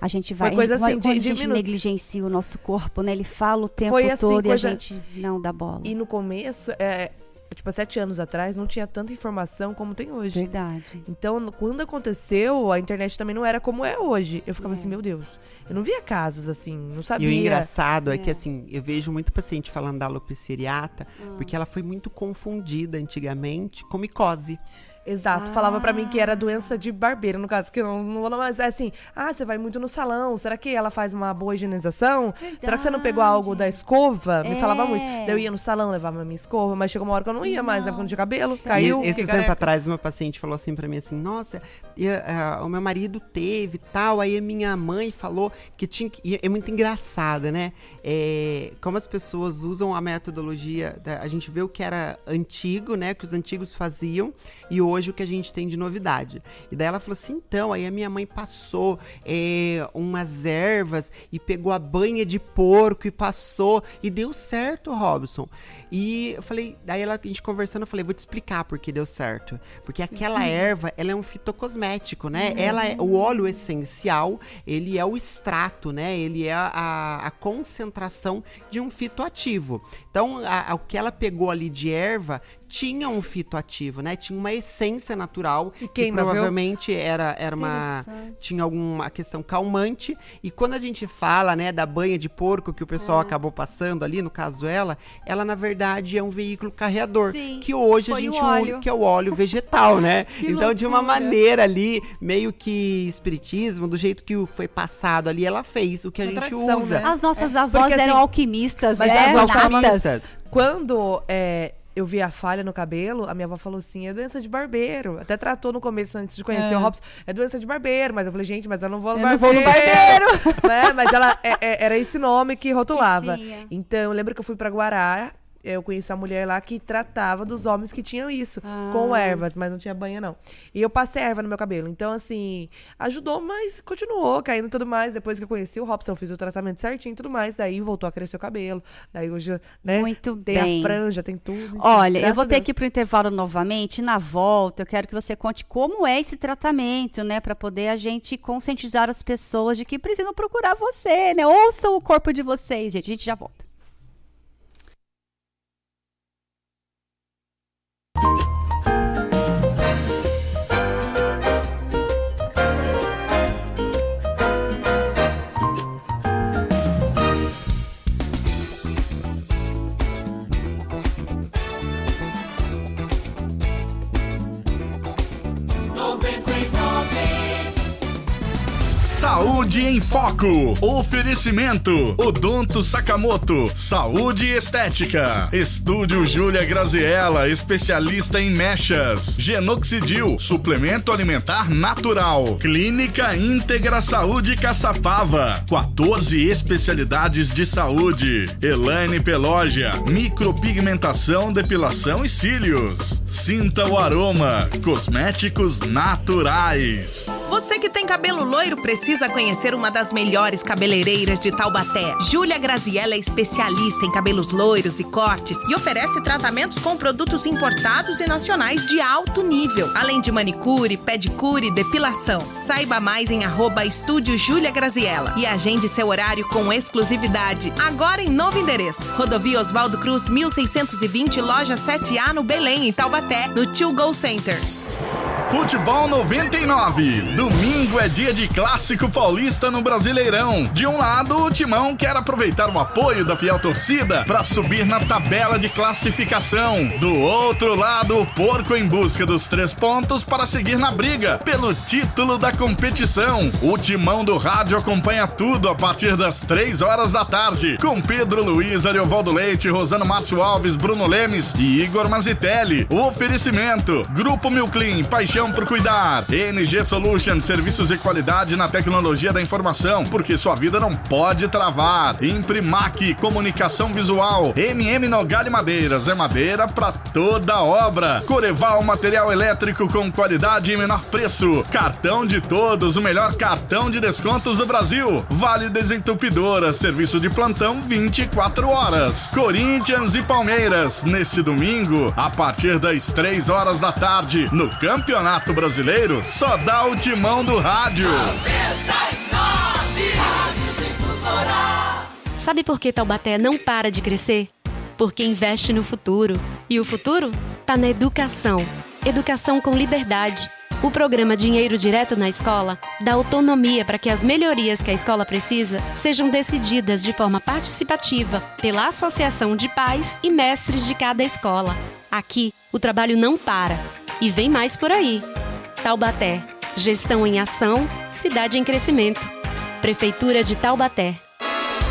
A gente vai. coisa quando assim, de- a gente minutos. negligencia o nosso corpo, né? Ele fala o tempo Foi assim, todo coisa- e a gente não dá bola. E no começo, é, tipo, há sete anos atrás, não tinha tanta informação como tem hoje. Verdade. Então, quando aconteceu, a internet também não era como é hoje. Eu ficava assim, meu Deus. Eu não via casos assim, não E sabia. o engraçado é. É. que, assim, eu vejo muito paciente falando da alopecia areata, Ah. porque ela foi muito confundida antigamente com micose. Exato, falava pra mim que Ah. era doença de barbeiro, no caso, que não, não vou mas é assim, ah, você vai muito no salão, será que ela faz uma boa higienização? Será que você não pegou algo da escova? Me falava muito. É. Daí eu ia no salão, levava a minha escova, mas chegou uma hora que eu não ia mais, né, não tinha cabelo, E caiu, esse tempo careca. atrás, uma paciente falou assim pra mim assim, nossa, e, ah, o meu marido teve tal, aí a minha mãe falou que tinha que... é muito engraçado, né? É, como as pessoas usam a metodologia, da- a gente vê o que era antigo, né? Que os antigos faziam, e hoje o que a gente tem de novidade. E daí ela falou assim, então, aí a minha mãe passou é, umas ervas e pegou a banha de porco e passou, e deu certo, Robson. E eu falei, daí ela, a gente conversando, eu falei, vou te explicar por que deu certo. Porque aquela erva, ela é um fitocosmético, né? Ela é o óleo essencial, ele é o extrato, né? Ele é a, a concentração de um fitoativo. Então, a- a- o que ela pegou ali de erva tinha um fitoativo, né? Tinha uma essência essência natural. E queima, viu? provavelmente era, era uma. Tinha alguma questão calmante. E quando a gente fala, né, da banha de porco que o pessoal acabou passando ali, no caso ela, ela na verdade é um veículo carreador. Sim, que hoje a gente óleo. usa, que é o óleo vegetal, né? Que então, de uma loucura. maneira ali, meio que espiritismo, do jeito que foi passado ali, ela fez o que a Uma gente tradição, usa. né? As nossas É, avós porque, eram assim, alquimistas, mas né? as alquimistas. Quando é, eu vi a falha no cabelo, a minha avó falou assim: é doença de barbeiro. Até tratou no começo, antes de conhecer É. o Robson, é doença de barbeiro. Mas eu falei, gente, mas eu não vou no Eu não barbeiro. vou no barbeiro. né? Mas ela, é- é- era esse nome que rotulava. Então, eu lembro que eu fui pra Guará. Eu conheci uma mulher lá que tratava dos homens que tinham isso, Ah. com ervas, mas não tinha banha, não. E eu passei erva no meu cabelo. Então, assim, ajudou, mas continuou caindo tudo mais. Depois que eu conheci o Robson, eu fiz o tratamento certinho e tudo mais. Daí voltou a crescer o cabelo. Daí hoje, né? Muito tem bem. a franja, tem tudo. Olha, eu vou ter Deus. que ir pro intervalo novamente. Na volta, eu quero que você conte como é esse tratamento, né? Pra poder a gente conscientizar as pessoas de que precisam procurar você, né? Ouçam o corpo de vocês, gente. A gente já volta. you. Saúde em Foco. Oferecimento. Odonto Sakamoto. Saúde Estética. Estúdio Júlia Graziella, especialista em mechas. Genoxidil, suplemento alimentar natural. Clínica Íntegra Saúde Caçapava. 14 especialidades de saúde. Elaine Pelógia, micropigmentação, depilação e cílios. Sinta o aroma. Cosméticos naturais. Você que tem cabelo loiro precisa conhecer uma das melhores cabeleireiras de Taubaté. Júlia Graziella é especialista em cabelos loiros e cortes e oferece tratamentos com produtos importados e nacionais de alto nível, além de manicure, pedicure e depilação. Saiba mais em arroba estúdio Júlia Graziella e agende seu horário com exclusividade. Agora em novo endereço. Rodovia Oswaldo Cruz, 1620, loja 7A no Belém, em Taubaté, no Tio Go Center. Futebol 99. Domingo é dia de clássico paulista no Brasileirão. De um lado, o Timão quer aproveitar o apoio da fiel torcida para subir na tabela de classificação. Do outro lado, o Porco em busca dos três pontos para seguir na briga pelo título da competição. O Timão do Rádio acompanha tudo a partir das três horas da tarde, com Pedro Luiz, Ariovaldo Leite, Rosano Márcio Alves, Bruno Lemes e Igor Mazitelli. Oferecimento: Grupo Milclean, paixão por cuidar. NG Solution, serviços e qualidade na tecnologia da informação, porque sua vida não pode travar. Imprimac, comunicação visual. MM Nogali Madeiras, é madeira pra toda obra. Coreval, material elétrico com qualidade e menor preço. Cartão de todos, o melhor cartão de descontos do Brasil. Vale Desentupidora, serviço de plantão 24 horas. Corinthians e Palmeiras, neste domingo, a partir das 3 horas da tarde, no Campeonato Brasileiro, só dá o timão do rádio. Sabe por que Taubaté não para de crescer? Porque investe no futuro. E o futuro? Tá na educação. Educação com liberdade. O programa Dinheiro Direto na Escola dá autonomia para que as melhorias que a escola precisa sejam decididas de forma participativa pela Associação de Pais e Mestres de cada escola. Aqui, o trabalho não para. E vem mais por aí. Taubaté. Gestão em ação, cidade em crescimento. Prefeitura de Taubaté.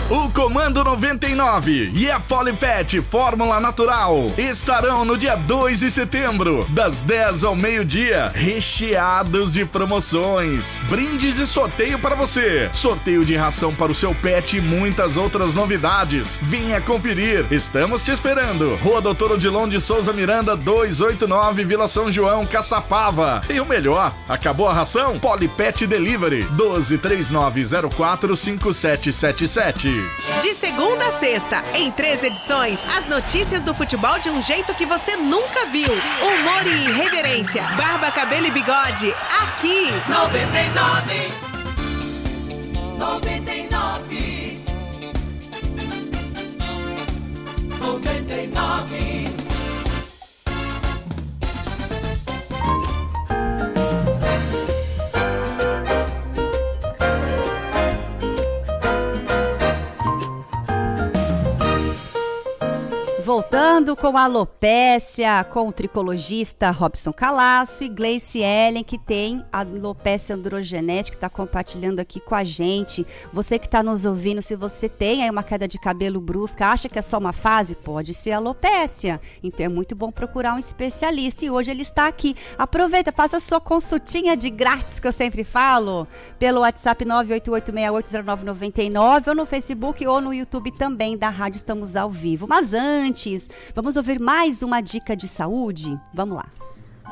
O Comando 99 e a Polipet Fórmula Natural estarão no dia 2 de setembro, das 10 ao meio-dia, recheados de promoções, brindes e sorteio para você, sorteio de ração para o seu pet e muitas outras novidades. Venha conferir, estamos te esperando. Rua Doutor Odilon de Souza Miranda 289, Vila São João, Caçapava. E o melhor, acabou a ração? Polipet Delivery 12 3904 5777. De segunda a sexta, em três edições, as notícias do futebol de um jeito que você nunca viu. Humor e irreverência, barba, cabelo e bigode, aqui. 99 99 99 Conversando com a alopécia, com o tricologista Robson Calaço e Gleice Ellen, que tem a alopécia androgenética, está compartilhando aqui com a gente. Você que está nos ouvindo, se você tem aí uma queda de cabelo brusca, acha que é só uma fase, pode ser alopécia. Então é muito bom procurar um especialista e hoje ele está aqui. Aproveita, faça a sua consultinha de grátis, que eu sempre falo, pelo WhatsApp 988680999 ou no Facebook ou no YouTube também da Rádio Estamos ao Vivo. Mas antes, vamos ouvir mais uma dica de saúde? Vamos lá.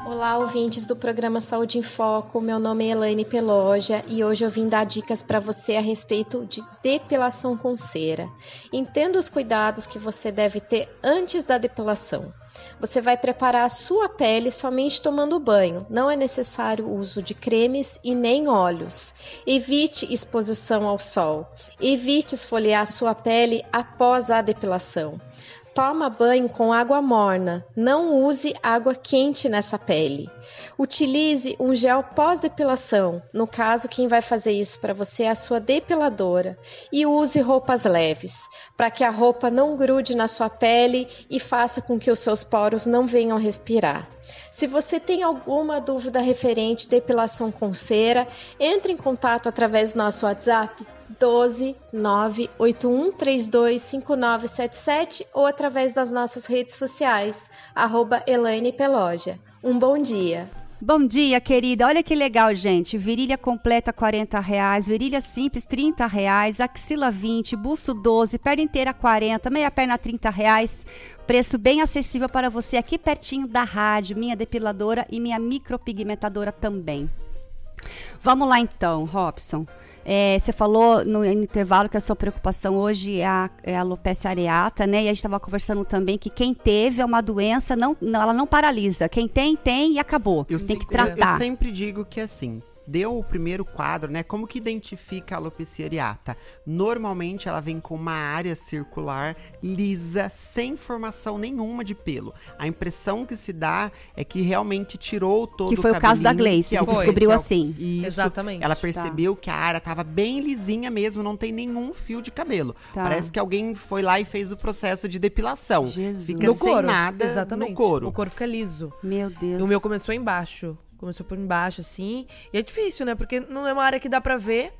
Olá, ouvintes do programa Saúde em Foco. Meu nome é Elaine Peloja e hoje eu vim dar dicas para você a respeito de depilação com cera. Entenda os cuidados que você deve ter antes da depilação. Você vai preparar a sua pele somente tomando banho. Não é necessário o uso de cremes e nem óleos. Evite exposição ao sol. Evite esfoliar sua pele após a depilação. Toma banho com água morna. Não use água quente nessa pele. Utilize um gel pós-depilação. No caso, quem vai fazer isso para você é a sua depiladora. E use roupas leves, para que a roupa não grude na sua pele e faça com que os seus poros não venham respirar. Se você tem alguma dúvida referente depilação com cera, entre em contato através do nosso WhatsApp 12 981325977 ou através das nossas redes sociais, arroba Elaine Peloja. Um bom dia! Bom dia, querida. Olha que legal, gente. Virilha completa 40 reais, virilha simples 30 reais, axila 20, busto 12, perna inteira 40, meia perna 30 reais. Preço bem acessível para você aqui pertinho da rádio, minha depiladora e minha micropigmentadora também. Vamos lá então, Robson. É, você falou no intervalo que a sua preocupação hoje é a, é a alopecia areata, né? E a gente estava conversando também que quem teve é uma doença, não, não, ela não paralisa. Quem tem, tem e acabou. Eu tem que tratar. Eu sempre digo que assim, deu o primeiro quadro, né? Como que identifica a alopecia areata? Normalmente ela vem com uma área circular lisa, sem formação nenhuma de pelo. A impressão que se dá é que realmente tirou todo Que foi o caso da Gleice, é que descobriu é o- assim. Isso. Exatamente. Ela Tá. percebeu que a área tava bem lisinha mesmo, não tem nenhum fio de cabelo. Tá. Parece que alguém foi lá e fez o processo de depilação. Jesus. Fica No sem couro. nada Exatamente. no couro. O couro fica liso. Meu Deus. O meu começou embaixo. Começou por embaixo, assim. E é difícil, né? Porque não é uma área que dá pra ver.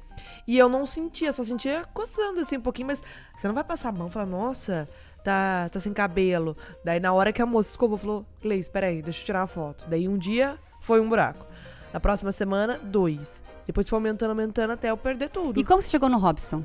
E eu não sentia, só sentia coçando assim um pouquinho, mas você não vai passar a mão e falar, nossa, tá, tá sem cabelo. Daí na hora que a moça escovou, falou, Gleice, peraí, deixa eu tirar uma foto. Daí um dia foi um buraco. Na próxima semana, dois. Depois foi aumentando, aumentando até eu perder tudo. E como você chegou no Robson?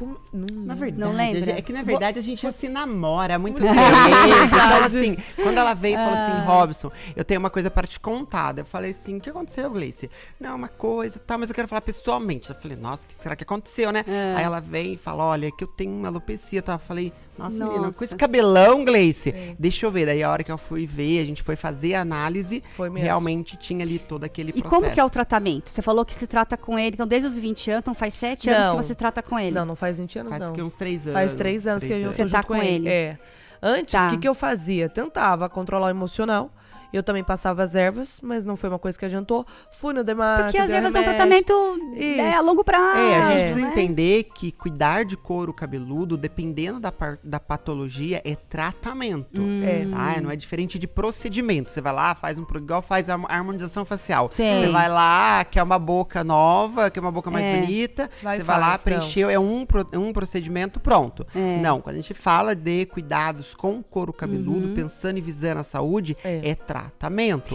Com- não- Na verdade, Não lembra? É que na verdade a gente já se namora há muito tempo. então, assim, quando ela veio e falou Ah. assim, Robson, eu tenho uma coisa para te contar. Eu falei assim, o que aconteceu, Gleice? Não, uma coisa, tá, mas eu quero falar pessoalmente. Eu falei, nossa, o que será que aconteceu, né? Ah. Aí ela veio e falou, olha, que eu tenho uma alopecia, tá? Eu falei, nossa, menina, Nossa. com esse cabelão, Gleice, deixa eu ver. Daí a hora que eu fui ver, a gente foi fazer a análise, Foi mesmo. realmente tinha ali todo aquele E processo. como que é o tratamento? Você falou que se trata com ele, então desde os 20 anos, então faz 7 anos Não. que você trata com ele. Não, não faz 20 anos, Faz não. que uns três anos. Faz três anos que eu Você tô tá junto com ele. É. Antes, o Tá. que, que eu fazia? Tentava controlar o emocional. Eu também passava as ervas, mas não foi uma coisa que adiantou. Fui no dermato. Porque é um remédio. tratamento né, a longo prazo. É, a gente É. precisa né? entender que cuidar de couro cabeludo, dependendo da, da patologia, é tratamento. Hum. É. Tá? Não é diferente de procedimento. Você vai lá, faz um igual faz a harmonização facial. Sim. Você vai lá, quer uma boca nova, quer uma boca mais É. bonita. Vai você vai lá, não. preencheu, é um, pro- um procedimento pronto. É. Não, quando a gente fala de cuidados com couro cabeludo, Uhum. pensando e visando a saúde, É. é, tratamento.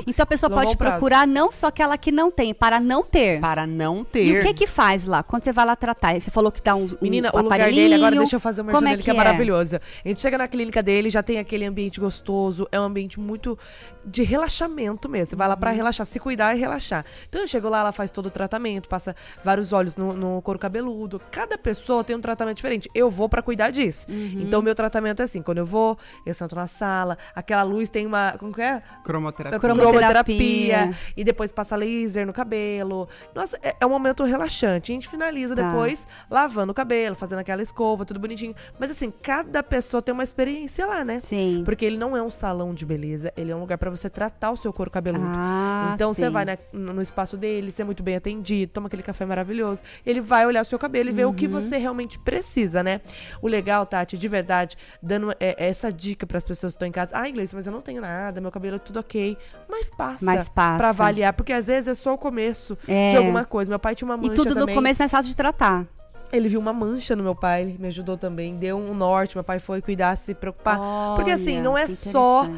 Então a pessoa pode prazo. procurar não só aquela que não tem, para não ter. Para não ter. E o que que faz lá? Quando você vai lá tratar, você falou que dá um, um Menina, o lugar dele, agora deixa eu fazer uma Como é que que é é? maravilhosa. A gente chega na clínica dele, já tem aquele ambiente gostoso, é um ambiente muito de relaxamento mesmo. Você vai lá pra Uhum. relaxar, se cuidar e relaxar. Então eu chego lá, ela faz todo o tratamento, passa vários óleos no, no couro cabeludo. Cada pessoa tem um tratamento diferente. Eu vou pra cuidar disso. Uhum. Então o meu tratamento é assim, quando eu vou, eu sento na sala, aquela luz tem uma, como que é? Cromoterapia. cromoterapia. E depois passa laser no cabelo. Nossa, é, é um momento relaxante. A gente finaliza Tá. depois lavando o cabelo, fazendo aquela escova, tudo bonitinho. Mas assim, cada pessoa tem uma experiência lá, né? Sim. Porque ele não é um salão de beleza, ele é um lugar pra você tratar o seu couro cabeludo. Ah, então você sim. vai na- no espaço dele, ser muito bem atendido, toma aquele café maravilhoso. Ele vai olhar o seu cabelo e ver o que Uhum. você realmente precisa, né? O legal, Tati, de verdade, dando é, é essa dica pras pessoas que estão em casa. Ah, inglês, mas eu não tenho nada, meu cabelo é tudo ok. Mas passa. Mas passa. Pra avaliar, porque às vezes é só o começo É. de alguma coisa. Meu pai tinha uma mancha E tudo no também. começo é mais fácil de tratar. Ele viu uma mancha no meu pai, me ajudou também, deu um norte, meu pai foi cuidar, se preocupar. Porque assim, não é só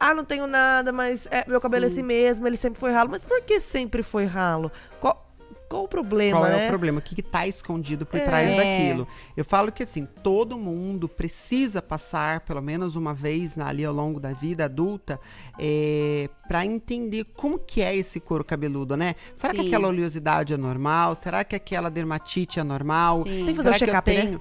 ah, não tenho nada, mas é, meu cabelo é Sim. assim mesmo, ele sempre foi ralo. Mas por que sempre foi ralo? Qual, qual o problema, Qual né? é o problema? O que, que tá escondido por É. trás daquilo? Eu falo que assim, todo mundo precisa passar, pelo menos uma vez na- ali ao longo da vida adulta, é, para entender como que é esse couro cabeludo, né? Será que Sim. aquela oleosidade é normal? Será que aquela dermatite é normal? Sim. Tem que fazer Será o que eu check-up, né?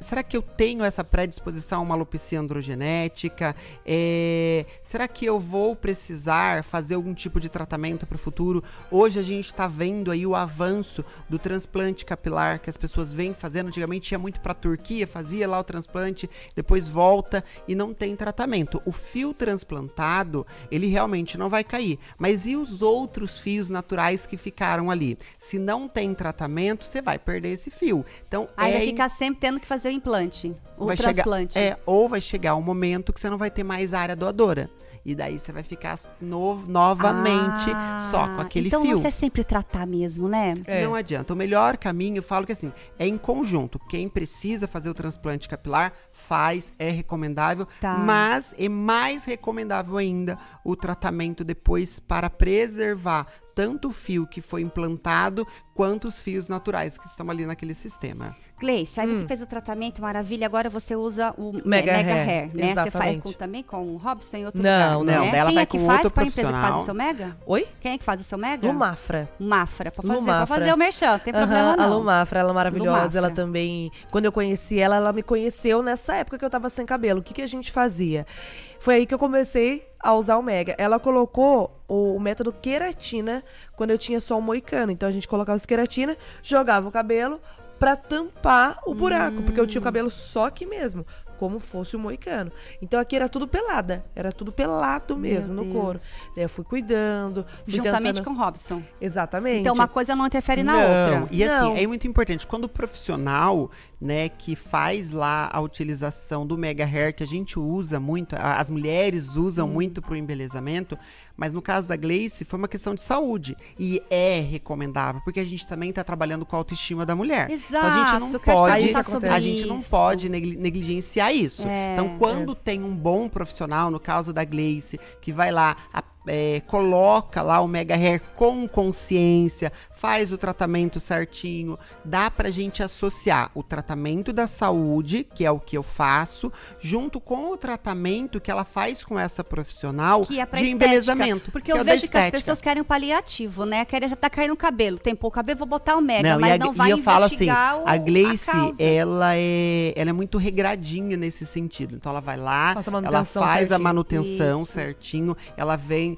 Será que eu tenho essa predisposição a uma alopecia androgenética? É, será que eu vou precisar fazer algum tipo de tratamento para o futuro? Hoje a gente está vendo aí o avanço do transplante capilar que as pessoas vêm fazendo. Antigamente ia muito para a Turquia, fazia lá o transplante, depois volta e não tem tratamento. O fio transplantado, ele realmente não vai cair. Mas e os outros fios naturais que ficaram ali? Se não tem tratamento, você vai perder esse fio. Então, Aí é vai ficar sempre tendo que fazer o implante. O vai transplante. Chegar, é, ou vai chegar um momento que você não vai ter mais área doadora. E daí você vai ficar no- novamente Ah, só com aquele então fio. você é sempre tratar mesmo, né? É. Não adianta. O melhor caminho, eu falo que assim, é em conjunto. Quem precisa fazer o transplante capilar, faz, é recomendável. Tá. Mas é mais recomendável ainda o tratamento depois para preservar tanto o fio que foi implantado quanto os fios naturais que estão ali naquele sistema. Gleice, aí você fez o tratamento, maravilha, agora você usa o Hum. Mega Mega, Hair, Hair, né? Você faz exatamente. com, também com o Robson em outro Não, lugar, não, né? dela Quem vai é que com faz? outro Qual a empresa que faz profissional. o seu Mega? Oi? Quem é que faz o seu Mega? Lumafra. Mafra, pra fazer, Lumafra. pra fazer o merchan, não tem problema A não. Lumafra, ela é maravilhosa. Lumafra. Ela também. Quando eu conheci ela, ela me conheceu nessa época que eu tava sem cabelo. O que, que a gente fazia? Foi aí que eu comecei a usar o Mega. Ela colocou o, método queratina quando eu tinha só o moicano. Então a gente colocava essa queratina, jogava o cabelo pra tampar o buraco. Porque eu tinha o cabelo só aqui mesmo. Como fosse o moicano. Então aqui era tudo pelada. Era tudo pelado mesmo no Deus. couro. Daí eu fui cuidando. Fui Juntamente tentando... com o Robson. Exatamente. Então uma coisa não interfere na não. outra. E assim, Não. é muito importante. Quando o profissional, né, que faz lá a utilização do Mega Hair, que a gente usa muito, as mulheres usam muito pro embelezamento, mas no caso da Gleice foi uma questão de saúde. E é recomendável, porque a gente também tá trabalhando com a autoestima da mulher. Exato. Então a gente não pode, sobre a gente não pode negli- negligenciar isso. É, então, quando tem um bom profissional, no caso da Gleice, que vai lá, é, coloca lá o Mega Hair com consciência, faz o tratamento certinho, dá pra gente associar o tratamento da saúde, que é o que eu faço, junto com o tratamento que ela faz com essa profissional Que é pra de estética. embelezamento. Porque que é eu da vejo que as pessoas querem um paliativo, né? Querem tá caindo o cabelo. Tem pouco cabelo, vou botar o mega, Não, mas e, a, não e vai eu falo assim, o, a Gleice, causa. ela é, ela é muito regradinha nesse sentido. Então ela vai lá, a ela faz a certinho. manutenção Isso. certinho, ela vem,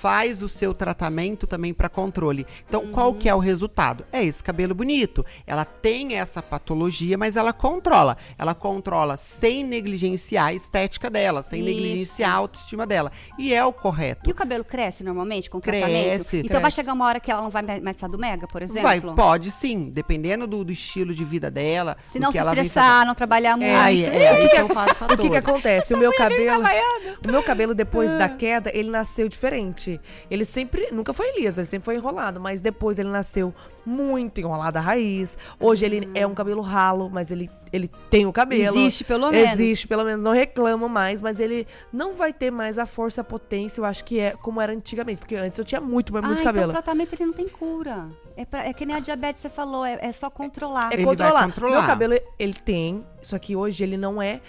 faz o seu tratamento também para controle. Então qual que é o resultado? É esse cabelo bonito. Ela tem essa patologia, mas ela controla. Ela controla sem negligenciar a estética dela, sem Isso. negligenciar a autoestima dela. E é o correto. E o cabelo cresce normalmente com o Cresce, tratamento? Então vai cresce. chegar uma hora que ela não vai mais precisar do mega, por exemplo? Vai, pode sim, dependendo do, do estilo de vida dela. Se não se estressar, não trabalhar muito. Aí, é, aí são vários O que, que acontece? O meu cabelo. baiana. O meu cabelo, depois Ah. da queda, ele nasceu diferente. Ele sempre. Nunca foi liso, ele sempre foi enrolado. Mas depois ele nasceu muito enrolado a raiz. Hoje ele é um cabelo ralo, mas ele, ele tem o cabelo. Existe, pelo menos. Existe, pelo menos. Não reclamo mais, mas ele não vai ter mais a força, a potência, eu acho que é como era antigamente. Porque antes eu tinha muito, mas Ah, muito então cabelo. o tratamento ele não tem cura. É, pra- é que nem a diabetes você falou, é, é só controlar. É Ele vai controlar. controlar. Meu cabelo, ele tem, só que hoje ele não é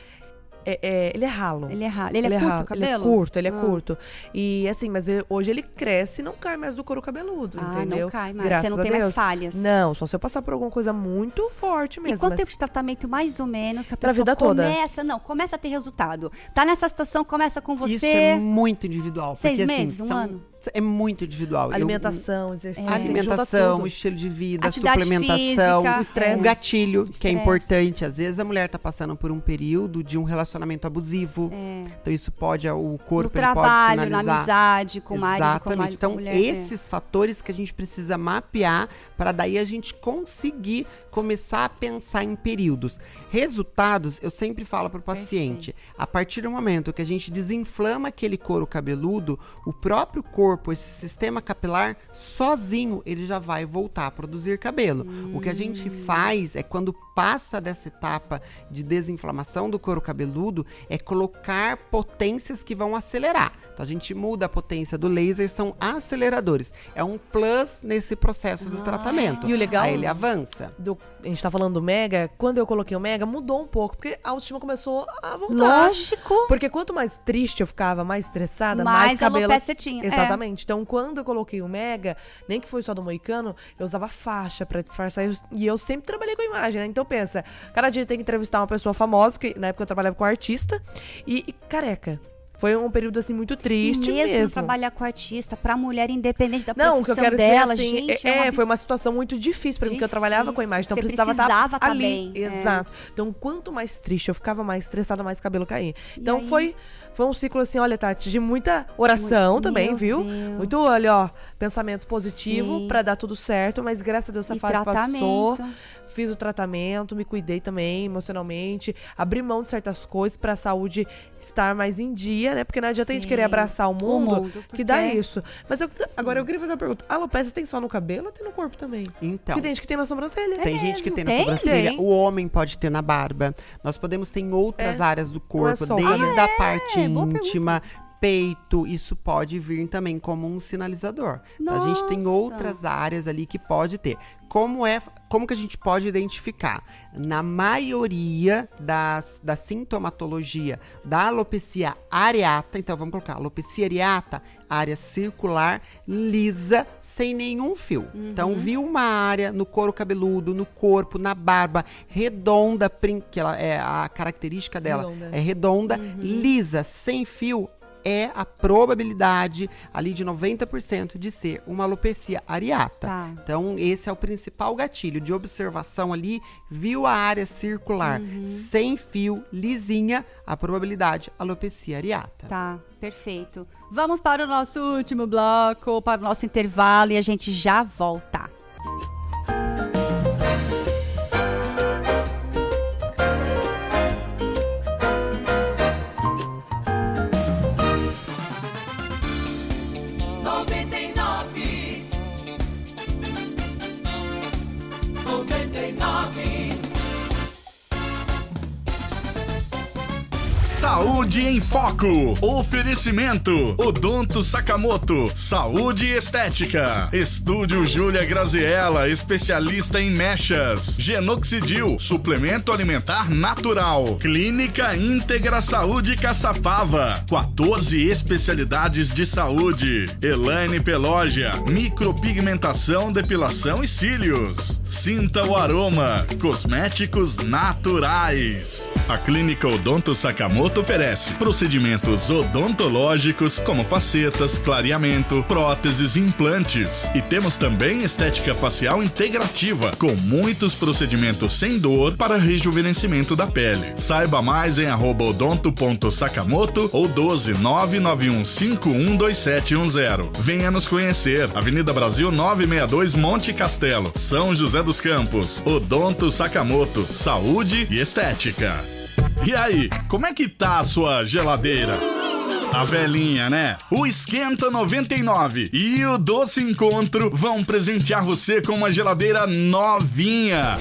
é, é, ele é ralo. Ele é ralo. Ele, é curto ralo, o cabelo? Ele é curto, ele é Ah. curto. E assim, mas ele- hoje ele cresce e não cai mais do couro cabeludo, Ah, entendeu? não cai mais. Graças Você não tem mais Deus. falhas. Não, só se eu passar por alguma coisa muito forte mesmo. E quanto mas- tempo de tratamento, mais ou menos, a Pra pessoa vida toda? começa, não, começa a ter resultado. Tá nessa situação, começa com você. Isso é muito individual. Seis porque, assim, meses, um são- ano? É muito individual. Eu- Alimentação, exercício. juntar Alimentação, estilo de vida, Atividade suplementação, física, estresse. o gatilho, que é importante. Às vezes a mulher tá passando por um período de um relacionamento abusivo. É. Então isso pode, o No corpo ele trabalho, pode na sinalizar. amizade, com o marido, com Exatamente. marido, Então, com mulher. é. esses fatores que a gente precisa mapear para daí a gente conseguir começar a pensar em períodos. Resultados, eu sempre falo para o paciente, a partir do momento que a gente desinflama aquele couro cabeludo, o próprio corpo, esse sistema capilar, sozinho, ele já vai voltar a produzir cabelo. O que a gente Hum. faz é quando passa dessa etapa de desinflamação do couro cabeludo, é colocar potências que vão acelerar. Então a gente muda a potência do laser, são aceleradores. É um plus nesse processo do tratamento. E o legal- Aí ele avança. do- a gente tá falando do Mega, quando eu coloquei o Mega, mudou um pouco, porque a autoestima começou a voltar. Lógico. Porque quanto mais triste eu ficava, mais estressada, Mais mais, cabelo. alopecia tinha, é. Exatamente. Então, quando eu coloquei o Mega, nem que foi só do Moicano, eu usava faixa pra disfarçar. e eu- E eu sempre trabalhei com imagem, né? Então, pensa, cada dia tem que entrevistar uma pessoa famosa, que na época eu trabalhava com artista, e, e careca. Foi um período, assim, muito triste e mesmo, mesmo. trabalhar com artista, pra mulher independente da Não, que profissão eu quero dela, dizer assim, gente, é, é, um foi uma situação muito difícil pra mim, porque eu trabalhava com a imagem, então Você precisava precisava estar tá ali. bem, é. Exato. Então, quanto mais triste eu ficava, mais estressada, mais cabelo caía. Então, foi, foi um ciclo assim, olha, Tati, de muita oração Meu também, Deus. viu? Muito, olha, ó, pensamento positivo pra dar tudo certo, mas graças a Deus essa E fase tratamento. passou. Fiz o tratamento, me cuidei também emocionalmente, abri mão de certas coisas pra saúde estar mais em dia, né? Porque não adianta a gente Sim. querer abraçar o mundo, mundo, que dá porque- isso. Mas eu- agora eu queria fazer uma pergunta. A alopecia tem só no cabelo ou tem no corpo também? Então, Porque tem gente que tem na sobrancelha. Tem gente que tem na Tem? sobrancelha, Tem. o homem pode ter na barba. Nós podemos ter em outras É. áreas do corpo, só- desde a parte é, boa íntima, peito, isso pode vir também como um sinalizador. Então, a gente tem outras áreas ali que pode ter. Como é, como que a gente pode identificar? Na maioria das, da sintomatologia da alopecia areata, então vamos colocar alopecia areata, área circular, lisa, sem nenhum fio. Então, viu uma área no couro cabeludo, no corpo, na barba, redonda, que ela é a característica dela, Redonda. é redonda, lisa, sem fio, é a probabilidade ali de 90% de ser uma alopecia areata. Tá. Então, esse é o principal gatilho de observação ali. Viu a área circular sem fio, lisinha, a probabilidade alopecia areata. Tá, perfeito. Vamos para o nosso último bloco, para o nosso intervalo e a gente já volta. Saúde em Foco. Oferecimento: Odonto Sakamoto. Saúde e Estética. Estúdio Júlia Graziella, especialista em mechas. Genoxidil, suplemento alimentar natural. Clínica Íntegra Saúde Caçapava. 14 especialidades de saúde. Elaine Pelógia, micropigmentação, depilação e cílios. Sinta o aroma. Cosméticos naturais. A Clínica Odonto Sakamoto oferece procedimentos odontológicos como facetas, clareamento, próteses implantes. E temos também estética facial integrativa, com muitos procedimentos sem dor para rejuvenescimento da pele. Saiba mais em odonto.sakamoto ou 12 991512710. Venha nos conhecer. Avenida Brasil 962 Monte Castelo, São José dos Campos. Odonto Sakamoto, saúde e estética. E aí, como é que tá a sua geladeira? A velhinha, né? O Esquenta 99 e o Doce Encontro vão presentear você com uma geladeira novinha.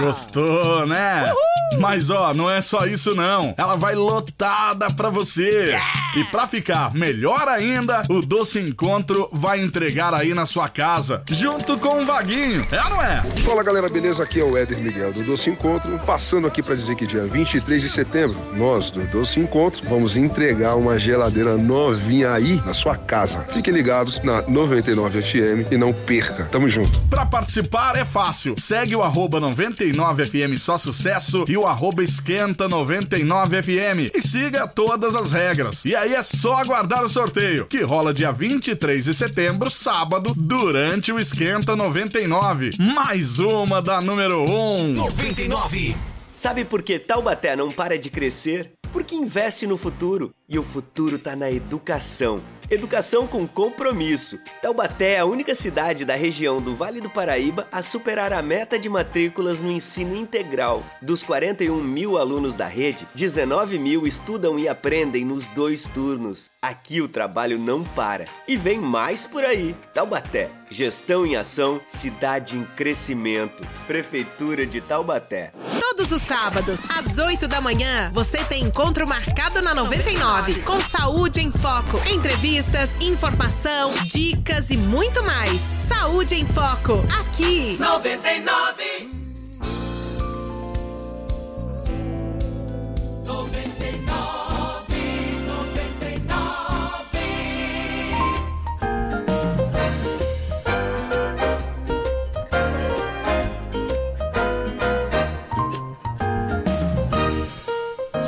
Gostou, né? Mas ó, não é só isso não. Ela vai lotada pra você. E pra ficar melhor ainda, o Doce Encontro vai entregar aí na sua casa, junto com o Vaguinho. É ou não é? Fala galera, beleza? Aqui é o Éder Miguel do Doce Encontro, passando aqui para dizer que dia 23 de setembro, nós do Doce Encontro vamos entregar uma geladeira novinha aí na sua casa. Fiquem ligados na 99 FM e não perca. Tamo junto. Pra participar é fácil. Segue o arroba 99FM Só Sucesso e o arroba Esquenta 99FM e siga todas as regras. E aí é só aguardar o sorteio, que rola dia 23 de setembro, sábado, durante o Esquenta 99. Mais uma da número 1. 99. Sabe por que Taubaté não para de crescer? Porque investe no futuro e o futuro tá na educação. Educação com compromisso. Taubaté é a única cidade da região do Vale do Paraíba a superar a meta de matrículas no ensino integral. Dos 41 mil alunos da rede, 19 mil estudam e aprendem nos dois turnos. Aqui o trabalho não para. E vem mais por aí. Taubaté. Gestão em ação, cidade em crescimento. Prefeitura de Taubaté. Todos os sábados, às 8 da manhã, você tem encontro marcado na 99, com Saúde em Foco. Entrevistas, informação, dicas e muito mais. Saúde em Foco, aqui. 99.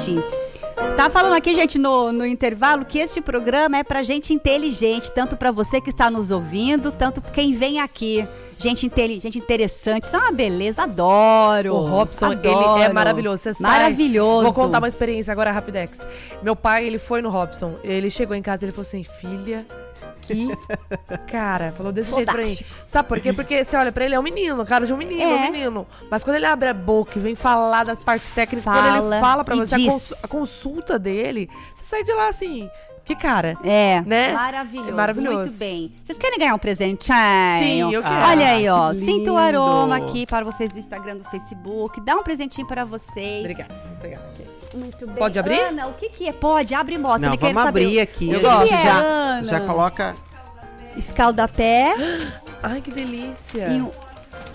gente. Tá falando aqui, gente, no, no intervalo, que este programa é pra gente inteligente, tanto pra você que está nos ouvindo, tanto quem vem aqui. Gente inteligente, interessante, isso é uma beleza, adoro. O Robson, adoro. ele é maravilhoso. Você Maravilhoso. Vou contar uma experiência agora, Rapidex. Meu pai, ele foi no Robson. Ele chegou em casa e ele falou assim, filha, que cara. Falou desse jeito pra mim. Sabe por quê? Porque você olha pra ele, é um menino, cara de um menino, É. um menino. Mas quando ele abre a boca e vem falar das partes técnicas, quando Fala ele fala pra você, a, cons- a consulta dele, você sai de lá assim, que cara. É, Né? maravilhoso, É maravilhoso. muito bem. Vocês querem ganhar um presentinho? Sim, eu quero. Olha aí, ó, que sinto o aroma aqui para vocês do Instagram, do Facebook. Dá um presentinho para vocês. Obrigada. Vou pegar aqui. Muito bem. Pode abrir? Ana, o que que é? Pode, abre e mostra. Não, Ele vamos saber abrir o- aqui. O a que gente que é, já, Ana? já coloca. Escaldapé Ai, que delícia. e um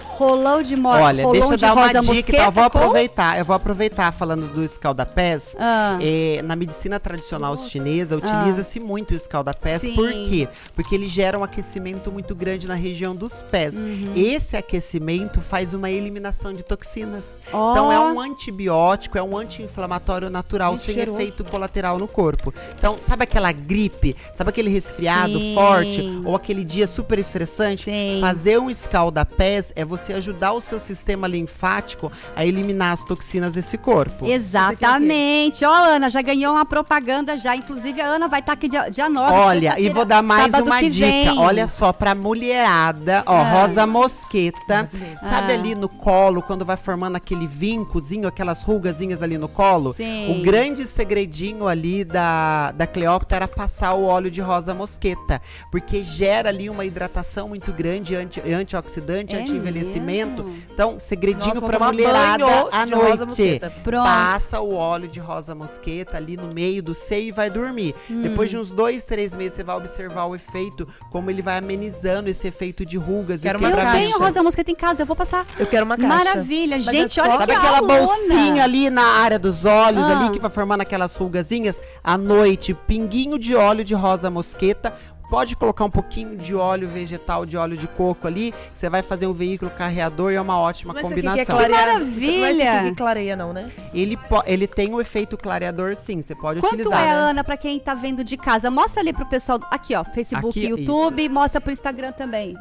rolão de mo Olha, rolão deixa eu de dar uma dica, mosqueta então, eu vou com- aproveitar. Eu vou aproveitar falando do escaldapés. Ah. É, na medicina tradicional chinesa, utiliza-se muito o escaldapés. Sim. Por quê? Porque ele gera um aquecimento muito grande na região dos pés. Uhum. Esse aquecimento faz uma eliminação de toxinas. Ó. Então é um antibiótico, é um anti-inflamatório natural, Muito sem cheiroso. efeito colateral no corpo. Então, sabe aquela gripe? Sabe aquele resfriado Sim. forte? Ou aquele dia super estressante? Sim. Fazer um escaldapés é você ajudar o seu sistema linfático a eliminar as toxinas desse corpo. Exatamente. Ó, Ana, já ganhou uma propaganda já. Inclusive, a Ana vai estar aqui dia, dia 9. Olha, e vou dar mais uma dica. vem. Olha só, pra mulherada, ó, Ah. rosa mosqueta. Sabe Ah. ali no colo, quando vai formando aquele vincozinho, aquelas rugazinhas ali no colo? Sim. O grande segredinho ali da, da Cleópatra era passar o óleo de rosa mosqueta. Porque gera ali uma hidratação muito grande, anti, antioxidante, É anti-envelhecimento. Mesmo? Então, segredinho Nossa, vou pra tomar mulherada à noite. Passa o óleo de rosa mosqueta ali no meio do seio e vai dormir. Hum. Depois de uns dois, três meses, você vai observar o efeito, como ele vai amenizando esse efeito de rugas Quero e uma Eu quebramento. tenho rosa mosqueta em casa, eu vou passar. Eu quero uma caixa. Maravilha, Mas gente, é olha Sabe aquela aulona. bolsinha ali na área dos olhos, Ah. ali que vai formando aquelas rugazinhas? À noite, pinguinho de óleo de rosa mosqueta. Pode colocar um pouquinho de óleo vegetal, de óleo de coco ali. Você vai fazer um veículo carreador e é uma ótima é esse aqui combinação. que é clareado. maravilha! Não é que clareia, não, né? ele, ele tem o efeito clareador, sim. Você pode Quanto utilizar. é, né? Ana, pra quem tá vendo de casa? Mostra ali pro pessoal. Aqui, ó, Facebook e Aqui, YouTube. Mostra pro Instagram também.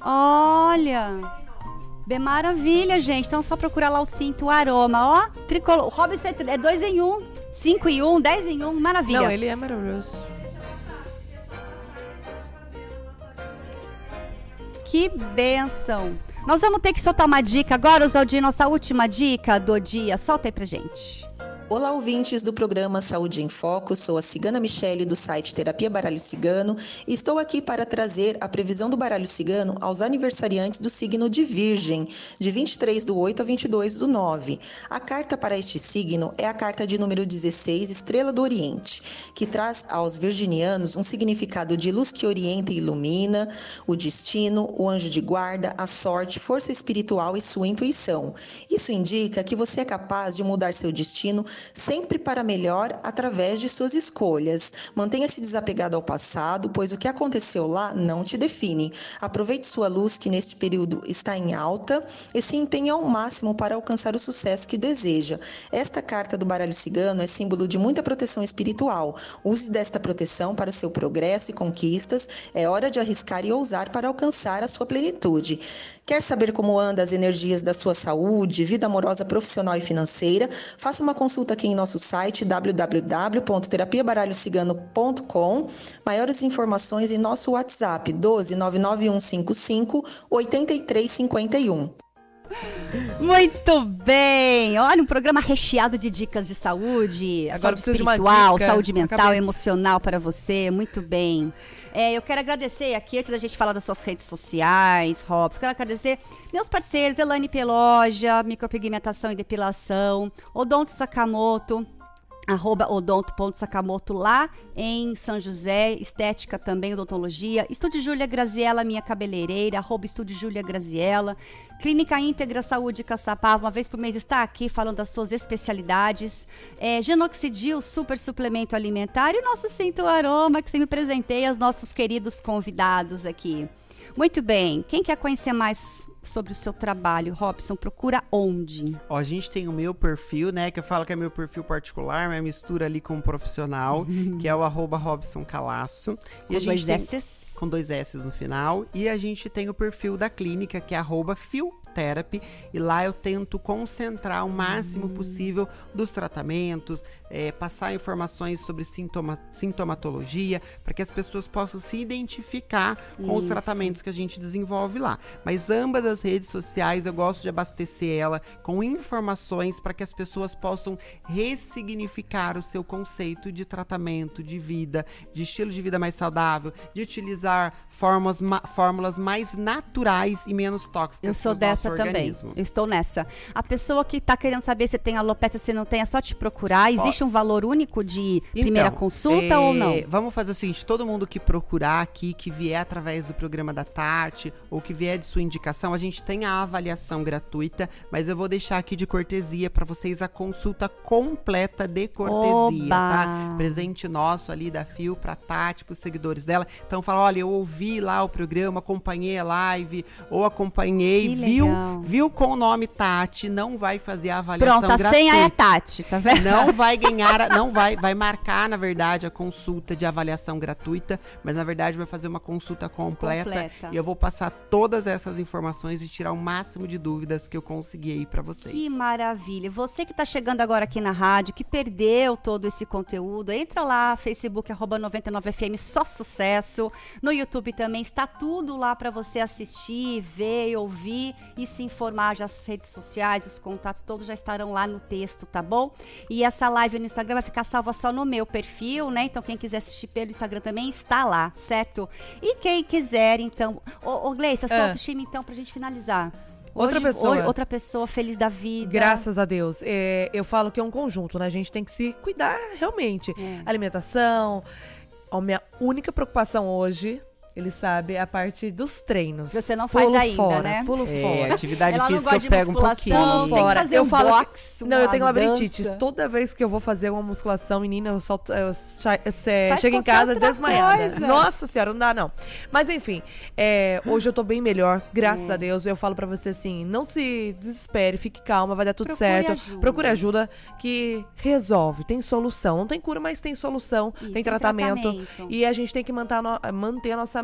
Olha! Bem maravilha, gente. Então é só procurar lá o cinto aroma, ó. Tricolor. O Robson é 2 em 1, um, 5 em 1, um, 10 em 1. Um, maravilha. Não, ele é maravilhoso. Que benção. Nós vamos ter que soltar uma dica agora, Oswaldinho, nossa última dica do dia. Solta aí pra gente. Olá, ouvintes do programa Saúde em Foco. Sou a Cigana Michele do site Terapia Baralho Cigano e estou aqui para trazer a previsão do baralho cigano aos aniversariantes do signo de Virgem, de 23 do 8 a 22 do 9. A carta para este signo é a carta de número 16, Estrela do Oriente, que traz aos virginianos um significado de luz que orienta e ilumina, o destino, o anjo de guarda, a sorte, força espiritual e sua intuição. Isso indica que você é capaz de mudar seu destino sempre para melhor através de suas escolhas. Mantenha-se desapegado ao passado, pois o que aconteceu lá não te define. Aproveite sua luz, que neste período está em alta, e se empenhe ao máximo para alcançar o sucesso que deseja. Esta carta do baralho cigano é símbolo de muita proteção espiritual. Use desta proteção para seu progresso e conquistas. É hora de arriscar e ousar para alcançar a sua plenitude. Quer saber como andam as energias da sua saúde, vida amorosa, profissional e financeira? Faça uma consulta aqui em nosso site www.terapiabaralhocigano.com. Maiores informações em nosso WhatsApp 12 99155 8351. Muito bem! Olha, um programa recheado de dicas de saúde, Agora saúde espiritual, saúde mental, emocional para você. Muito bem. É, eu quero agradecer aqui, antes da gente falar das suas redes sociais, Robson, quero agradecer meus parceiros, Elane Peloja, Micropigmentação e Depilação, Odonto Sakamoto, arroba odonto.sakamoto lá em São José, estética também, odontologia, Estúdio Júlia Graziella, minha cabeleireira, arroba Estúdio Júlia Graziella, Clínica Íntegra Saúde Caçapava, uma vez por mês está aqui falando das suas especialidades, é, Genoxidil, super suplemento alimentar e o nosso Cinto Aroma, que você me presenteia, os nossos queridos convidados aqui. Muito bem, quem quer conhecer mais sobre o seu trabalho, Robson, procura onde? Ó, a gente tem o meu perfil, né? Que eu falo que é meu perfil particular, mas mistura ali com um profissional, que é o arroba Robson Calaço. Com dois tem- S's? Com dois S's no final. E a gente tem o perfil da clínica, que é arroba Therapy, e lá eu tento concentrar o máximo possível dos tratamentos, é, passar informações sobre sintoma, sintomatologia, para que as pessoas possam se identificar com os Isso. tratamentos que a gente desenvolve lá. Mas ambas as redes sociais eu gosto de abastecer ela com informações para que as pessoas possam ressignificar o seu conceito de tratamento, de vida, de estilo de vida mais saudável, de utilizar formas, ma- fórmulas mais naturais e menos tóxicas. Eu sou pro nosso dessa também. Eu estou nessa. A pessoa que está querendo saber se tem alopecia, se não tem, é só te procurar. Existe um valor único de primeira Então, consulta é, ou não? Vamos fazer o seguinte: todo mundo que procurar aqui, que vier através do programa da Tati, ou que vier de sua indicação, a gente tem a avaliação gratuita, mas eu vou deixar aqui de cortesia para vocês a consulta completa de cortesia, Oba! tá? Presente nosso ali da Fio pra Tati, pros seguidores dela. Então fala: olha, eu ouvi lá o programa, acompanhei a live, ou acompanhei, Que viu, viu com o nome Tati, não vai fazer a avaliação Pronto, a gratuita. senha é Tati, tá vendo? Não vai ganhar, não vai, vai marcar, na verdade, a consulta de avaliação gratuita, mas na verdade vai fazer uma consulta completa, Completa. e eu vou passar todas essas informações e tirar o máximo de dúvidas que eu conseguir aí pra vocês. Que maravilha. Você que está chegando agora aqui na rádio, que perdeu todo esse conteúdo, entra lá, Facebook, arroba 99FM, só sucesso. No YouTube também está tudo lá para você assistir, ver, ouvir e se informar. Já as redes sociais, os contatos todos já estarão lá no texto, tá bom? E essa live no Instagram vai ficar salva só no meu perfil, né? Então quem quiser assistir pelo Instagram também está lá, certo? E quem quiser, então... Ô, ô Gleice, a sua Ah. autoestima, então, pra gente finalizar. Outra Hoje- pessoa. hoje- outra pessoa feliz da vida. Graças a Deus. É, eu falo que é um conjunto, né? A gente tem que se cuidar realmente. É. Alimentação. A minha única preocupação hoje, ele sabe, a parte dos treinos. Você não faz Pulo ainda, fora, né? Pulo É, fora. atividade Ela não física gosta eu pego um pouquinho. tem que fora. fazer eu um falo box, que, não, eu tenho labirintite. Toda vez que eu vou fazer uma musculação, menina, eu, solto, eu Faz chego em casa desmaiada. coisa. Nossa senhora, não dá não. Mas enfim, é, hoje eu tô bem melhor, graças É. a Deus. Eu falo pra você assim, não se desespere, fique calma, vai dar tudo Procure certo. ajuda. Procure ajuda que resolve, tem solução. Não tem cura, mas tem solução, Isso, tem tem tratamento. tratamento. E a gente tem que manter a, no- manter a nossa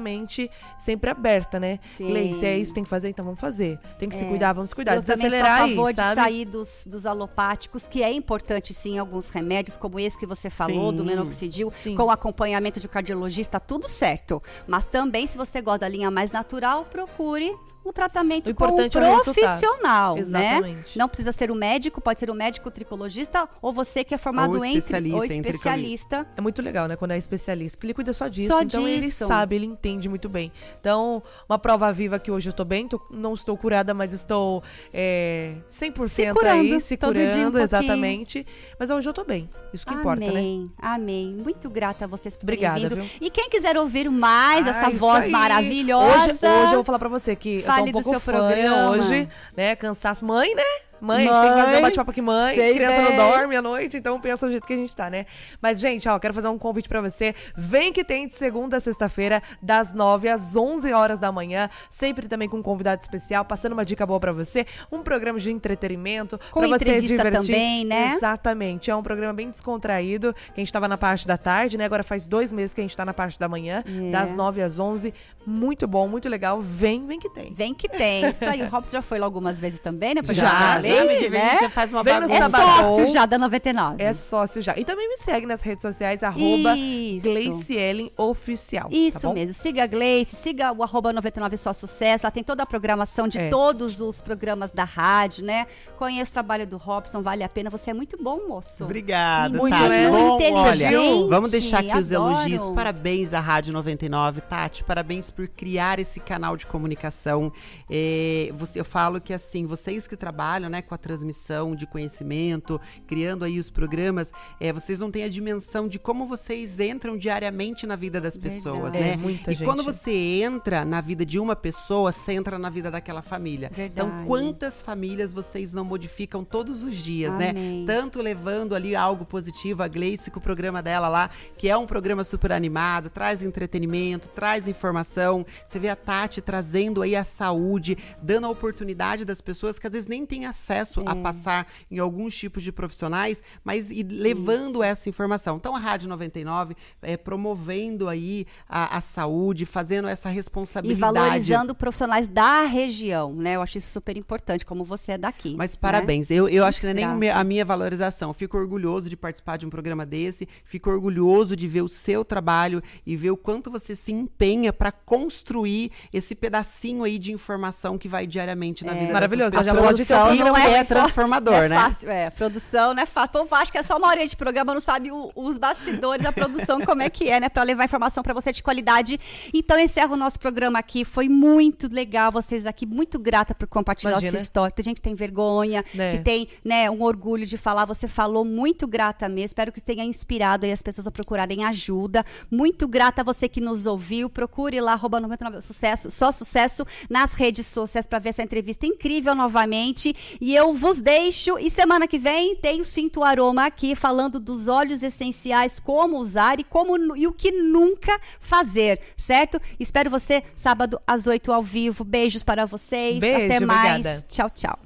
sempre aberta, né? Sim. Lei, se é isso que tem que fazer, então vamos fazer. Tem que se É. cuidar, vamos se cuidar. Eu também sou a Desacelerar aí, favor de sair dos, dos alopáticos, que é importante sim alguns remédios, como esse que você falou, do Sim. menoxidil, Sim. com acompanhamento de cardiologista, tudo certo. Mas também, se você gosta da linha mais natural, procure um tratamento O com um é o resultado. profissional, né? Exatamente. Não precisa ser o médico, pode ser o médico tricologista ou você que é formado Ou em especialista ou em tricologista. especialista. É muito legal, né? Quando é especialista, porque ele cuida só disso. Só então ele disso. sabe, ele entende muito bem. Então, uma prova viva que hoje eu tô bem, tô- não estou curada, mas estou é, 100% Se curando, aí, se um curando, pouquinho. exatamente. Mas hoje eu tô bem. Isso que importa, né? Amém, amém. Muito grata a vocês por terem Obrigada, vindo. viu? E quem quiser ouvir mais essa Ah, isso voz aí. maravilhosa. Hoje, hoje eu vou falar pra você que Fale do tô um pouco seu fã programa. hoje, né? Cansaço. Mãe, né? Mãe, a gente tem que fazer um Mãe, bate-papo aqui, mãe. Criança não bem. dorme à noite, então pensa do jeito que a gente tá, né? Mas, gente, ó, quero fazer um convite pra você. Vem que tem de segunda a sexta-feira, das 9 às 11 horas da manhã. Sempre também com um convidado especial, passando uma dica boa pra você. Um programa de entretenimento. Com pra você entrevista divertir. também, né? Exatamente. É um programa bem descontraído, que a gente tava na parte da tarde, né? Agora faz dois meses que a gente tá na parte da manhã, É. das 9 às 11. Muito bom, muito legal. Vem, vem que tem. Vem que tem. Isso aí, o Robson já foi lá algumas vezes também, né? Pra Já, já, Me né? já faz uma Vem no bagunça. É Sabadão. sócio já da 99. É sócio já. E também me segue nas redes sociais, arroba Isso. Gleice Ellen Oficial. Isso tá bom? mesmo. Siga a Gleice, siga o arroba 99 Só Sucesso. Lá tem toda a programação de É. todos os programas da rádio, né? Conheça o trabalho do Robson, vale a pena. Você é muito bom, moço. Obrigada, Muito, Tati. né? Bom, Inteligente, olha, vamos deixar aqui os adoro. elogios. Parabéns à Rádio 99, Tati. Parabéns por criar esse canal de comunicação. É, você, eu falo que assim, vocês que trabalham, né, com a transmissão de conhecimento, criando aí os programas, é, vocês não têm a dimensão de como vocês entram diariamente na vida das pessoas, Verdade. né? É, muita e gente. quando você entra na vida de uma pessoa, você entra na vida daquela família. Então, Verdade. quantas famílias vocês não modificam todos os dias, né? Amém. Tanto levando ali algo positivo, a Gleice com o programa dela lá, que é um programa super animado, traz entretenimento, traz informação. Você vê a Tati trazendo aí a saúde, dando a oportunidade das pessoas que às vezes nem têm acesso É. a passar em alguns tipos de profissionais, mas e levando essa informação. Então a Rádio 99 é promovendo aí a, a saúde, fazendo essa E responsabilidade. valorizando profissionais da região, né? Eu acho isso super importante, como você é daqui. Mas né? parabéns. Eu, eu acho que não é nem a minha valorização. Eu Fico orgulhoso de participar de um programa desse. Fico orgulhoso de ver o seu trabalho e ver o quanto você se empenha para construir esse pedacinho aí de informação que vai diariamente na vida Maravilhoso, pessoas. um E programa não desse. é transformador, não é né? Fácil, é, produção não é fácil. O povo acha que é só uma hora de programa, não sabe o- os bastidores da produção, como é que é, né? Pra levar informação pra você de qualidade. Então, encerro o nosso programa aqui. Foi muito legal vocês aqui. Muito grata por compartilhar a Imagina. sua história. Tem gente que tem vergonha, Né. que tem né, um orgulho de falar. Você falou muito grata mesmo. Espero que tenha inspirado aí as pessoas a procurarem ajuda. Muito grata a você que nos ouviu. Procure lá, arroba 99 sucesso, só sucesso nas redes sociais para ver essa entrevista incrível novamente. E eu vos deixo. E semana que vem tem o Sinto o Aroma aqui, falando dos óleos essenciais, como usar e como e o que nunca fazer, certo? Espero você sábado às 8 ao vivo. Beijos para vocês. Beijo, Até mais. obrigada. Tchau, tchau.